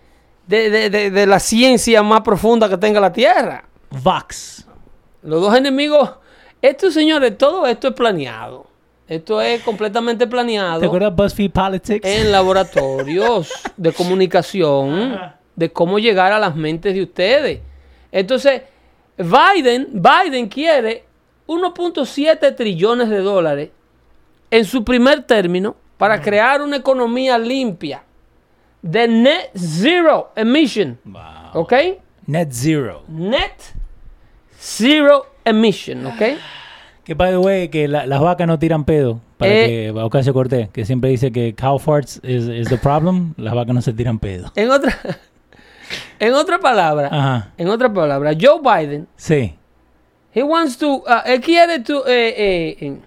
Speaker 2: de, de- de- de la ciencia más profunda que tenga la Tierra.
Speaker 1: Vox.
Speaker 2: Los dos enemigos, estos señores, todo esto es planeado. Esto es completamente
Speaker 1: ¿Te
Speaker 2: planeado
Speaker 1: acuerdas BuzzFeed Politics?
Speaker 2: en laboratorios <laughs> de comunicación de cómo llegar a las mentes de ustedes. Entonces, Biden, Biden quiere 1.7 trillones de dólares en su primer término para crear una economía limpia de net zero emission.
Speaker 1: Wow.
Speaker 2: ¿Ok?
Speaker 1: Net zero.
Speaker 2: Net zero emission. ¿Ok?
Speaker 1: Que by the way, que la- las vacas no tiran pedo. Para
Speaker 2: Eh.
Speaker 1: que Ocasio Cortés, que siempre dice que cow farts is, is the problem, las vacas no se tiran pedo.
Speaker 2: En otra, <laughs> en otra palabra,
Speaker 1: Ajá.
Speaker 2: en otra palabra, Joe Biden
Speaker 1: Sí.
Speaker 2: He wants to, uh, él quiere to, eh, eh,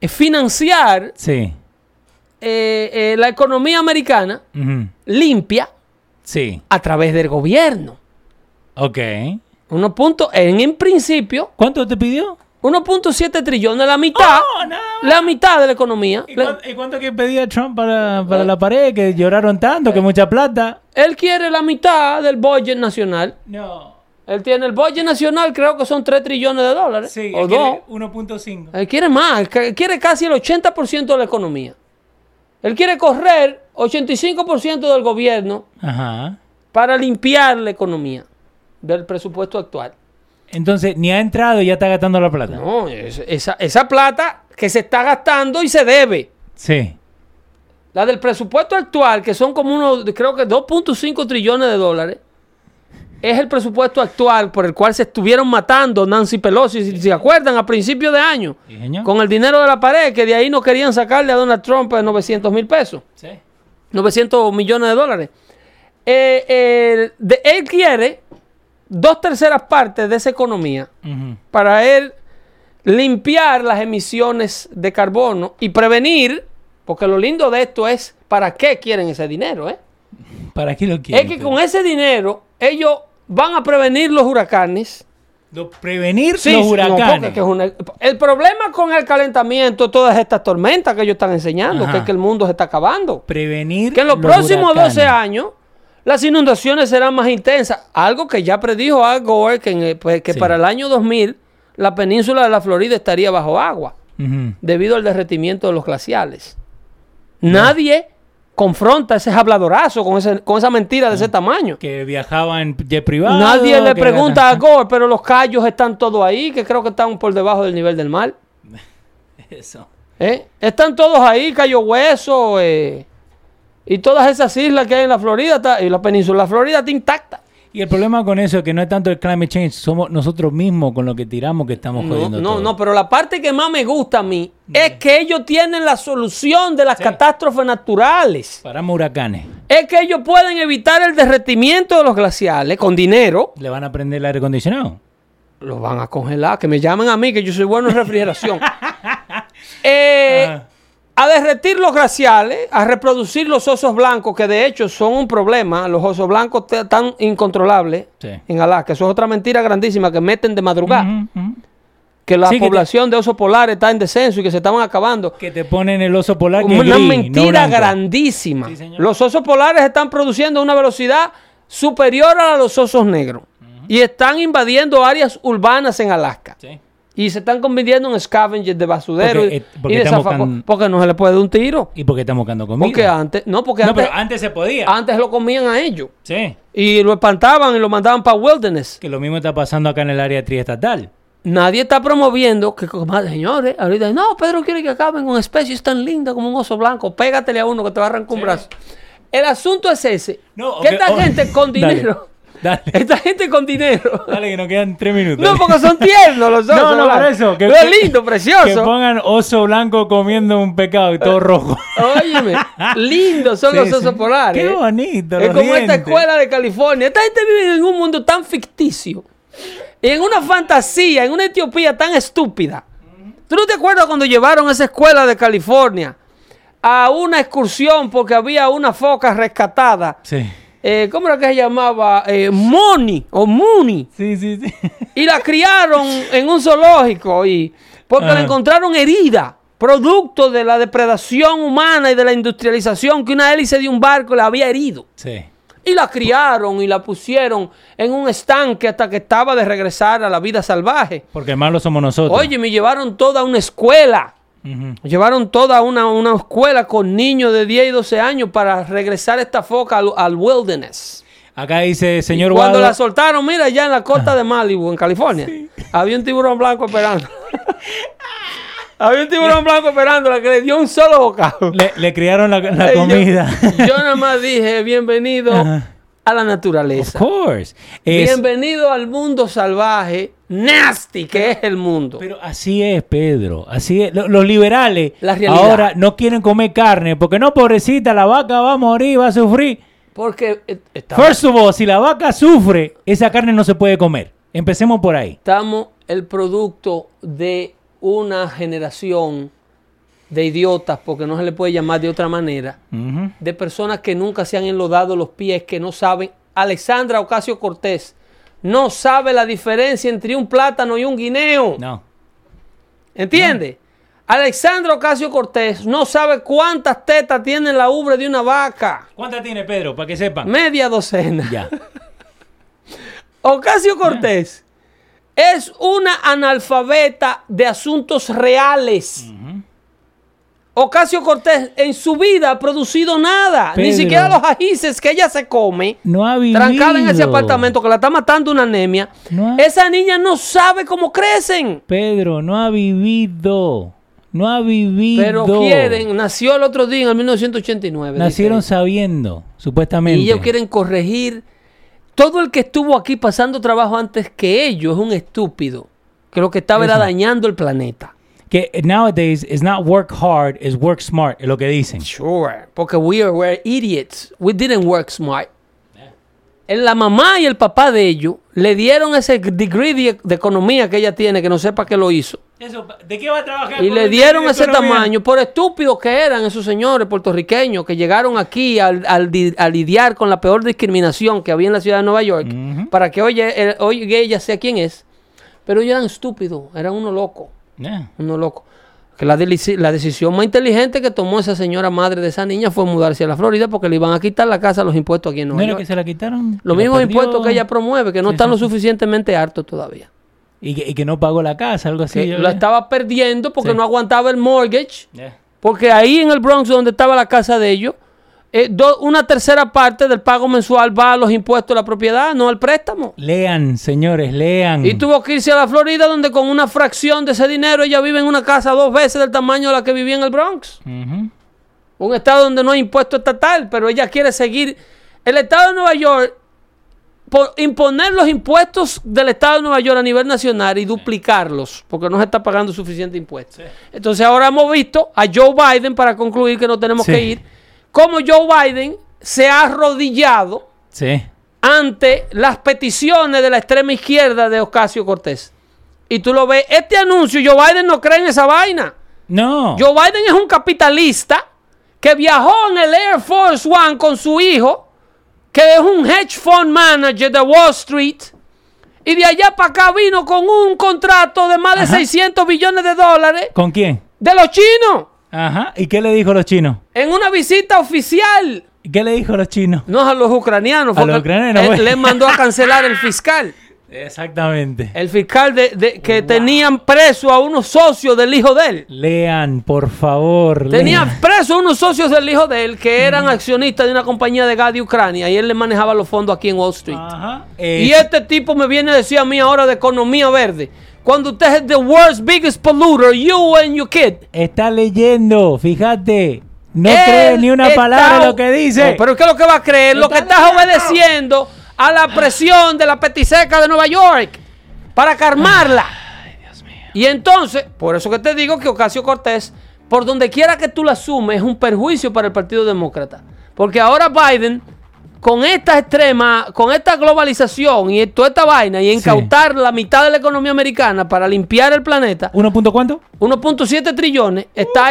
Speaker 2: eh, financiar
Speaker 1: Sí.
Speaker 2: la economía americana limpia
Speaker 1: Sí.
Speaker 2: a través del gobierno.
Speaker 1: Ok.
Speaker 2: Uno punto, en, en principio,
Speaker 1: ¿Cuánto te pidió?
Speaker 2: 1.7 trillones, la mitad,
Speaker 1: Oh, no.
Speaker 2: la mitad de la economía.
Speaker 1: ¿Y, cuánto, y cuánto que pedía Trump para, para la pared? Que lloraron tanto, que mucha plata.
Speaker 2: él quiere la mitad del budget nacional.
Speaker 1: No.
Speaker 2: Él tiene el budget nacional, creo que son 3 trillones de dólares.
Speaker 1: Sí,
Speaker 2: o
Speaker 1: es que
Speaker 2: 2.
Speaker 1: le- 1.5.
Speaker 2: Él quiere más, él quiere casi el 80% de la economía. Él quiere correr 85% del gobierno
Speaker 1: Ajá.
Speaker 2: para limpiar la economía del presupuesto actual.
Speaker 1: Entonces, ni ha entrado y ya está gastando la plata.
Speaker 2: No, es- esa, esa plata que se está gastando y se debe.
Speaker 1: Sí.
Speaker 2: La del presupuesto actual, que son como unos, creo que 2.5 trillones de dólares, es el presupuesto actual por el cual se estuvieron matando Nancy Pelosi, si se acuerdan, a principios de año,
Speaker 1: Sí,
Speaker 2: con el dinero de la pared, que de ahí no querían sacarle a Donald Trump 900 mil pesos.
Speaker 1: Sí.
Speaker 2: 900 millones de dólares. Eh, eh, de- él quiere dos terceras partes de esa economía para él limpiar las emisiones de carbono y prevenir, porque lo lindo de esto es para qué quieren ese dinero. ¿eh?
Speaker 1: ¿Para qué lo quieren?
Speaker 2: Es que con ese dinero ellos van a prevenir los huracanes.
Speaker 1: Lo- prevenir
Speaker 2: Sí,
Speaker 1: los
Speaker 2: no,
Speaker 1: huracanes.
Speaker 2: una- el problema con el calentamiento, todas estas tormentas que ellos están enseñando,
Speaker 1: Ajá.
Speaker 2: que es que el mundo se está acabando.
Speaker 1: prevenir
Speaker 2: que en los,
Speaker 1: los
Speaker 2: próximos
Speaker 1: huracanes.
Speaker 2: 12 años las inundaciones serán más intensas. Algo que ya predijo Al Gore que, el- pues, que
Speaker 1: Sí.
Speaker 2: para el año 2000 la península de la Florida estaría bajo agua debido al derretimiento de los glaciales. Nadie confronta ese habladorazo con, ese- con esa mentira de ese tamaño.
Speaker 1: Que viajaba en jet privado.
Speaker 2: Nadie le pregunta a Gore, pero los callos están todos ahí, que creo que están por debajo del nivel del mar. <laughs>
Speaker 1: Eso.
Speaker 2: ¿Eh? Están todos ahí, Cayo Hueso eh, y todas esas islas que hay en la Florida está- y la península. La Florida está intacta.
Speaker 1: Y el problema con eso es que no es tanto el climate change, somos nosotros mismos con lo que tiramos que estamos
Speaker 2: No,
Speaker 1: jodiendo
Speaker 2: no,
Speaker 1: todo.
Speaker 2: no, pero la parte que más me gusta a mí es que ellos tienen la solución de las
Speaker 1: Sí.
Speaker 2: catástrofes naturales.
Speaker 1: Paramos huracanes.
Speaker 2: Es que ellos pueden evitar el derretimiento de los glaciales con dinero.
Speaker 1: Le van a prender el aire acondicionado.
Speaker 2: Los van a congelar. Que me llamen a mí, que yo soy bueno en refrigeración. <laughs> Eh,
Speaker 1: Ajá.
Speaker 2: A derretir los glaciales, a reproducir los osos blancos, que de hecho son un problema. Los osos blancos tan incontrolables
Speaker 1: Sí.
Speaker 2: en Alaska. Eso es otra mentira grandísima que meten de madrugada. Que la
Speaker 1: Sí, que te-
Speaker 2: población de osos polares está en descenso y que se estaban acabando.
Speaker 1: Que te ponen el oso polar que
Speaker 2: Una
Speaker 1: gris,
Speaker 2: mentira grandísima.
Speaker 1: Sí,
Speaker 2: los osos polares están produciendo a una velocidad superior a la de los osos negros. Y están invadiendo áreas urbanas en Alaska. Y se están convirtiendo en scavengers de basurero
Speaker 1: Porque,
Speaker 2: y-
Speaker 1: eh, porque
Speaker 2: y de
Speaker 1: están
Speaker 2: zafaco-
Speaker 1: buscando-
Speaker 2: Porque no se le puede dar un tiro.
Speaker 1: ¿Y por qué estamos buscando comida?
Speaker 2: Porque antes, no, porque
Speaker 1: no,
Speaker 2: antes,
Speaker 1: pero antes se podía.
Speaker 2: antes lo comían a ellos.
Speaker 1: Sí.
Speaker 2: Y lo espantaban y lo mandaban para wilderness.
Speaker 1: Que lo mismo está pasando acá en el área triestatal.
Speaker 2: Nadie está promoviendo que, señores, ahorita, no, Pedro quiere que acaben con especies tan lindas como un oso blanco. Pégatele a uno que te va a arrancar un
Speaker 1: Sí.
Speaker 2: brazo. El asunto es ese.
Speaker 1: No,
Speaker 2: que
Speaker 1: ok,
Speaker 2: esta
Speaker 1: oh,
Speaker 2: gente con <laughs> dinero,
Speaker 1: Dale. <laughs>
Speaker 2: esta gente con dinero.
Speaker 1: Dale, que nos quedan tres minutos.
Speaker 2: No, porque son tiernos los <laughs> osos.
Speaker 1: No, no,
Speaker 2: blancos.
Speaker 1: por eso. Que,
Speaker 2: es
Speaker 1: que-
Speaker 2: lindo,
Speaker 1: Que
Speaker 2: precioso.
Speaker 1: pongan oso blanco comiendo un pecado y todo rojo.
Speaker 2: Óyeme, <laughs> lindos son
Speaker 1: Sí,
Speaker 2: los
Speaker 1: sí.
Speaker 2: osos polares.
Speaker 1: Qué
Speaker 2: ¿eh?
Speaker 1: bonito.
Speaker 2: Es como esta escuela de California. Esta gente vive en un mundo tan ficticio. Y en una fantasía, en una Etiopía tan estúpida. ¿Tú no te acuerdas cuando llevaron esa escuela de California a una excursión porque había una foca rescatada?
Speaker 1: Sí.
Speaker 2: Eh, ¿Cómo era que se llamaba? Eh, Moni o Mooney.
Speaker 1: Sí, sí, sí. <laughs>
Speaker 2: Y la criaron en un zoológico y porque
Speaker 1: Ajá.
Speaker 2: la encontraron herida, producto de la depredación humana y de la industrialización que una hélice de un barco la había herido.
Speaker 1: Sí.
Speaker 2: Y la criaron y la pusieron en un estanque hasta que estaba de regresar a la vida salvaje.
Speaker 1: Porque malos somos nosotros.
Speaker 2: Oye, me llevaron toda una escuela Llevaron toda una, una escuela con niños de 10 y 12 años para regresar esta foca al, al wilderness.
Speaker 1: Acá dice, señor
Speaker 2: Cuando
Speaker 1: Guado,
Speaker 2: la soltaron, mira, ya en la costa de Malibu, en California, había un tiburón blanco esperando. <laughs> había un tiburón blanco esperándola que le dio un solo bocado.
Speaker 1: le, le criaron la, la
Speaker 2: Ey, yo-
Speaker 1: comida.
Speaker 2: Yo, nada más dije, bienvenido
Speaker 1: Ajá.
Speaker 2: A la
Speaker 1: of
Speaker 2: naturaleza.
Speaker 1: course. Es-
Speaker 2: Bienvenido al mundo salvaje, nasty que es el mundo.
Speaker 1: Pero así es, Pedro. Así es. Lo- Los liberales ahora no quieren comer carne porque no, pobrecita, la vaca va a morir, va a sufrir.
Speaker 2: Porque eh, está-
Speaker 1: First of all, si la vaca sufre, esa carne no se puede comer. Empecemos por ahí.
Speaker 2: estamos el producto de una generación de idiotas, porque no se le puede llamar de otra manera, de personas que nunca se han enlodado los pies, que no saben. Alexandra Ocasio Cortés no sabe la diferencia entre un plátano y un guineo.
Speaker 1: No.
Speaker 2: ¿Entiende? Alexandra Ocasio Cortés no sabe cuántas tetas tiene la ubre de una vaca.
Speaker 1: ¿Cuántas tiene Pedro? Para que sepan.
Speaker 2: Media docena.
Speaker 1: Ya. <laughs>
Speaker 2: Ocasio Cortés es una analfabeta de asuntos reales. Ocasio Cortés en su vida ha producido nada. Ni siquiera los ajíces que ella se come.
Speaker 1: No ha vivido.
Speaker 2: Trancada en ese apartamento que la está matando una anemia.
Speaker 1: No ha-
Speaker 2: Esa niña no sabe cómo crecen.
Speaker 1: Pedro, no ha vivido. No ha vivido.
Speaker 2: Pero quieren, nació el otro día en el 1989. dice
Speaker 1: Nacieron sabiendo, supuestamente.
Speaker 2: Y ellos quieren corregir. Todo el que estuvo aquí pasando trabajo antes que ellos es un estúpido. Que lo que estaba era
Speaker 1: Eso.
Speaker 2: dañando el planeta.
Speaker 1: Que nowadays is not work hard, is work smart, es lo que dicen.
Speaker 2: Sure. Porque we are, were idiots. We didn't work smart. En La mamá y el papá de ellos le dieron ese degree de, de economía que ella tiene, que no sepa que lo hizo.
Speaker 1: ¿De qué va a trabajar?
Speaker 2: Y le dieron ese tamaño por estúpidos que eran esos señores puertorriqueños que llegaron aquí al, al a lidiar con la peor discriminación que había en la ciudad de Nueva York para que hoy, eh, hoy ella sea quien es. Pero ellos eran estúpidos, eran uno loco, uno loco. Que la, la decisión más inteligente que tomó esa señora madre de esa niña fue mudarse a la Florida porque le iban a quitar la casa los impuestos aquí en
Speaker 1: ¿No
Speaker 2: Nueva York.
Speaker 1: que se la quitaron?
Speaker 2: Los mismos
Speaker 1: perdió,
Speaker 2: impuestos que ella promueve, que no
Speaker 1: Sí,
Speaker 2: están
Speaker 1: sí,
Speaker 2: lo suficientemente hartos todavía.
Speaker 1: Y que, y que no pagó la casa, algo así.
Speaker 2: Lo estaba perdiendo porque
Speaker 1: Sí.
Speaker 2: no aguantaba el mortgage.
Speaker 1: Yeah.
Speaker 2: Porque ahí en el Bronx, donde estaba la casa de ellos, eh, do- una tercera parte del pago mensual va a los impuestos de la propiedad, no al préstamo.
Speaker 1: Lean, señores, lean.
Speaker 2: Y tuvo que irse a la Florida, donde con una fracción de ese dinero ella vive en una casa dos veces del tamaño de la que vivía en el Bronx. Un estado donde no hay impuesto estatal, pero ella quiere seguir. El estado de Nueva York, por imponer los impuestos del estado de Nueva York a nivel nacional y duplicarlos, porque no se está pagando suficiente impuesto. Entonces ahora hemos visto a Joe Biden, para concluir que no tenemos
Speaker 1: Sí.
Speaker 2: que ir, cómo Joe Biden se ha arrodillado
Speaker 1: Sí.
Speaker 2: ante las peticiones de la extrema izquierda de Ocasio Cortés. Y tú lo ves, este anuncio, Joe Biden no cree en esa vaina.
Speaker 1: No.
Speaker 2: Joe Biden es un capitalista que viajó en el Air Force One con su hijo, que es un hedge fund manager de Wall Street, y de allá para acá vino con un contrato de más de
Speaker 1: Ajá.
Speaker 2: 600 billones de dólares
Speaker 1: ¿Con quién?
Speaker 2: de los chinos
Speaker 1: Ajá. ¿Y qué le dijo a los chinos?
Speaker 2: en una visita oficial.
Speaker 1: ¿Y qué le dijo a los chinos?
Speaker 2: No a los ucranianos,
Speaker 1: A los ucranianos, bueno.
Speaker 2: le mandó a <laughs> cancelar el fiscal.
Speaker 1: Exactamente.
Speaker 2: El fiscal de, de- que tenían preso a unos socios del hijo de él.
Speaker 1: Lean, por favor.
Speaker 2: Tenía
Speaker 1: lean.
Speaker 2: preso a unos socios del hijo de él que eran accionistas de una compañía de gas de Ucrania y él le manejaba los fondos aquí en Wall Street.
Speaker 1: Ajá.
Speaker 2: Y
Speaker 1: Eh,
Speaker 2: este tipo me viene a decir a mí ahora de economía verde. Cuando usted es the world's biggest polluter, you and your kid.
Speaker 1: Está leyendo, fíjate. No
Speaker 2: Él
Speaker 1: cree ni una
Speaker 2: está-
Speaker 1: palabra de lo que dice.
Speaker 2: No, pero ¿qué es lo que va a creer? Lo que
Speaker 1: Está
Speaker 2: estás obedeciendo a la presión de la petiseca de Nueva York para calmarla. Y entonces, por eso que te digo que Ocasio Cortés, por donde quiera que tú la sumes, es un perjuicio para el Partido Demócrata. Porque ahora Biden, con esta extrema, con esta globalización y toda esta vaina, y incautar la mitad de la economía americana para limpiar el planeta,
Speaker 1: ¿Uno punto cuánto?
Speaker 2: 1.7 trillones está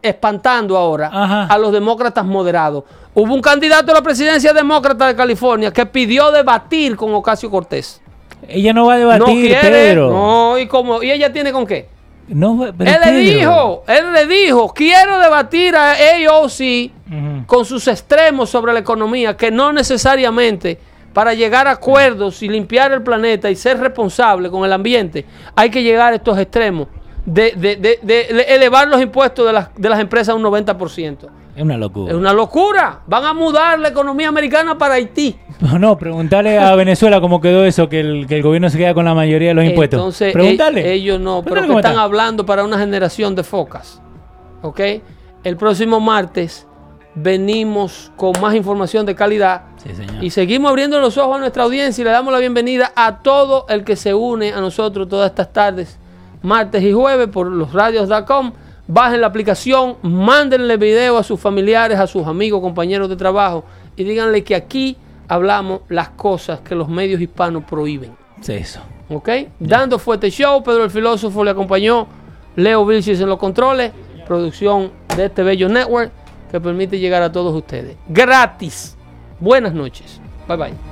Speaker 2: espantando ahora
Speaker 1: Ajá.
Speaker 2: a los demócratas moderados. Hubo un candidato a la presidencia demócrata de California que pidió debatir con Ocasio Cortés.
Speaker 1: Ella no va a
Speaker 2: No
Speaker 1: debatir,
Speaker 2: quiere.
Speaker 1: Pedro.
Speaker 2: No, y como, ¿y ella tiene con qué?
Speaker 1: No
Speaker 2: él le dijo, él le dijo, quiero debatir a AOC
Speaker 1: Ujú.
Speaker 2: con sus extremos sobre la economía, que no necesariamente para llegar a acuerdos y limpiar el planeta y ser responsable con el ambiente, hay que llegar a estos extremos de, de- de- de elevar los impuestos de las, de las empresas a un 90%.
Speaker 1: Es una locura.
Speaker 2: Es una locura. Van a mudar la economía americana para Haití. <laughs>
Speaker 1: No, no, preguntarle a <laughs> Venezuela cómo quedó eso, que el, que el gobierno se queda con la mayoría de los impuestos.
Speaker 2: Entonces,
Speaker 1: Preguntarle.
Speaker 2: e- ellos no, pero que están
Speaker 1: está.
Speaker 2: hablando para una generación de focas. ¿Ok? El próximo martes venimos con más información de calidad.
Speaker 1: Sí, señor.
Speaker 2: Y seguimos abriendo los ojos a nuestra audiencia y le damos la bienvenida a todo el que se une a nosotros todas estas tardes, martes y jueves, por los radios.com. Bajen la aplicación, mándenle video a sus familiares, a sus amigos, compañeros de trabajo y díganle que aquí hablamos las cosas que los medios hispanos prohíben.
Speaker 1: Sí, eso.
Speaker 2: ¿Ok? Dando fuerte show, Pedro el filósofo le acompañó, Leo Vilches en los controles, producción de este bello network que permite llegar a todos ustedes. Gratis. Buenas noches. Bye bye.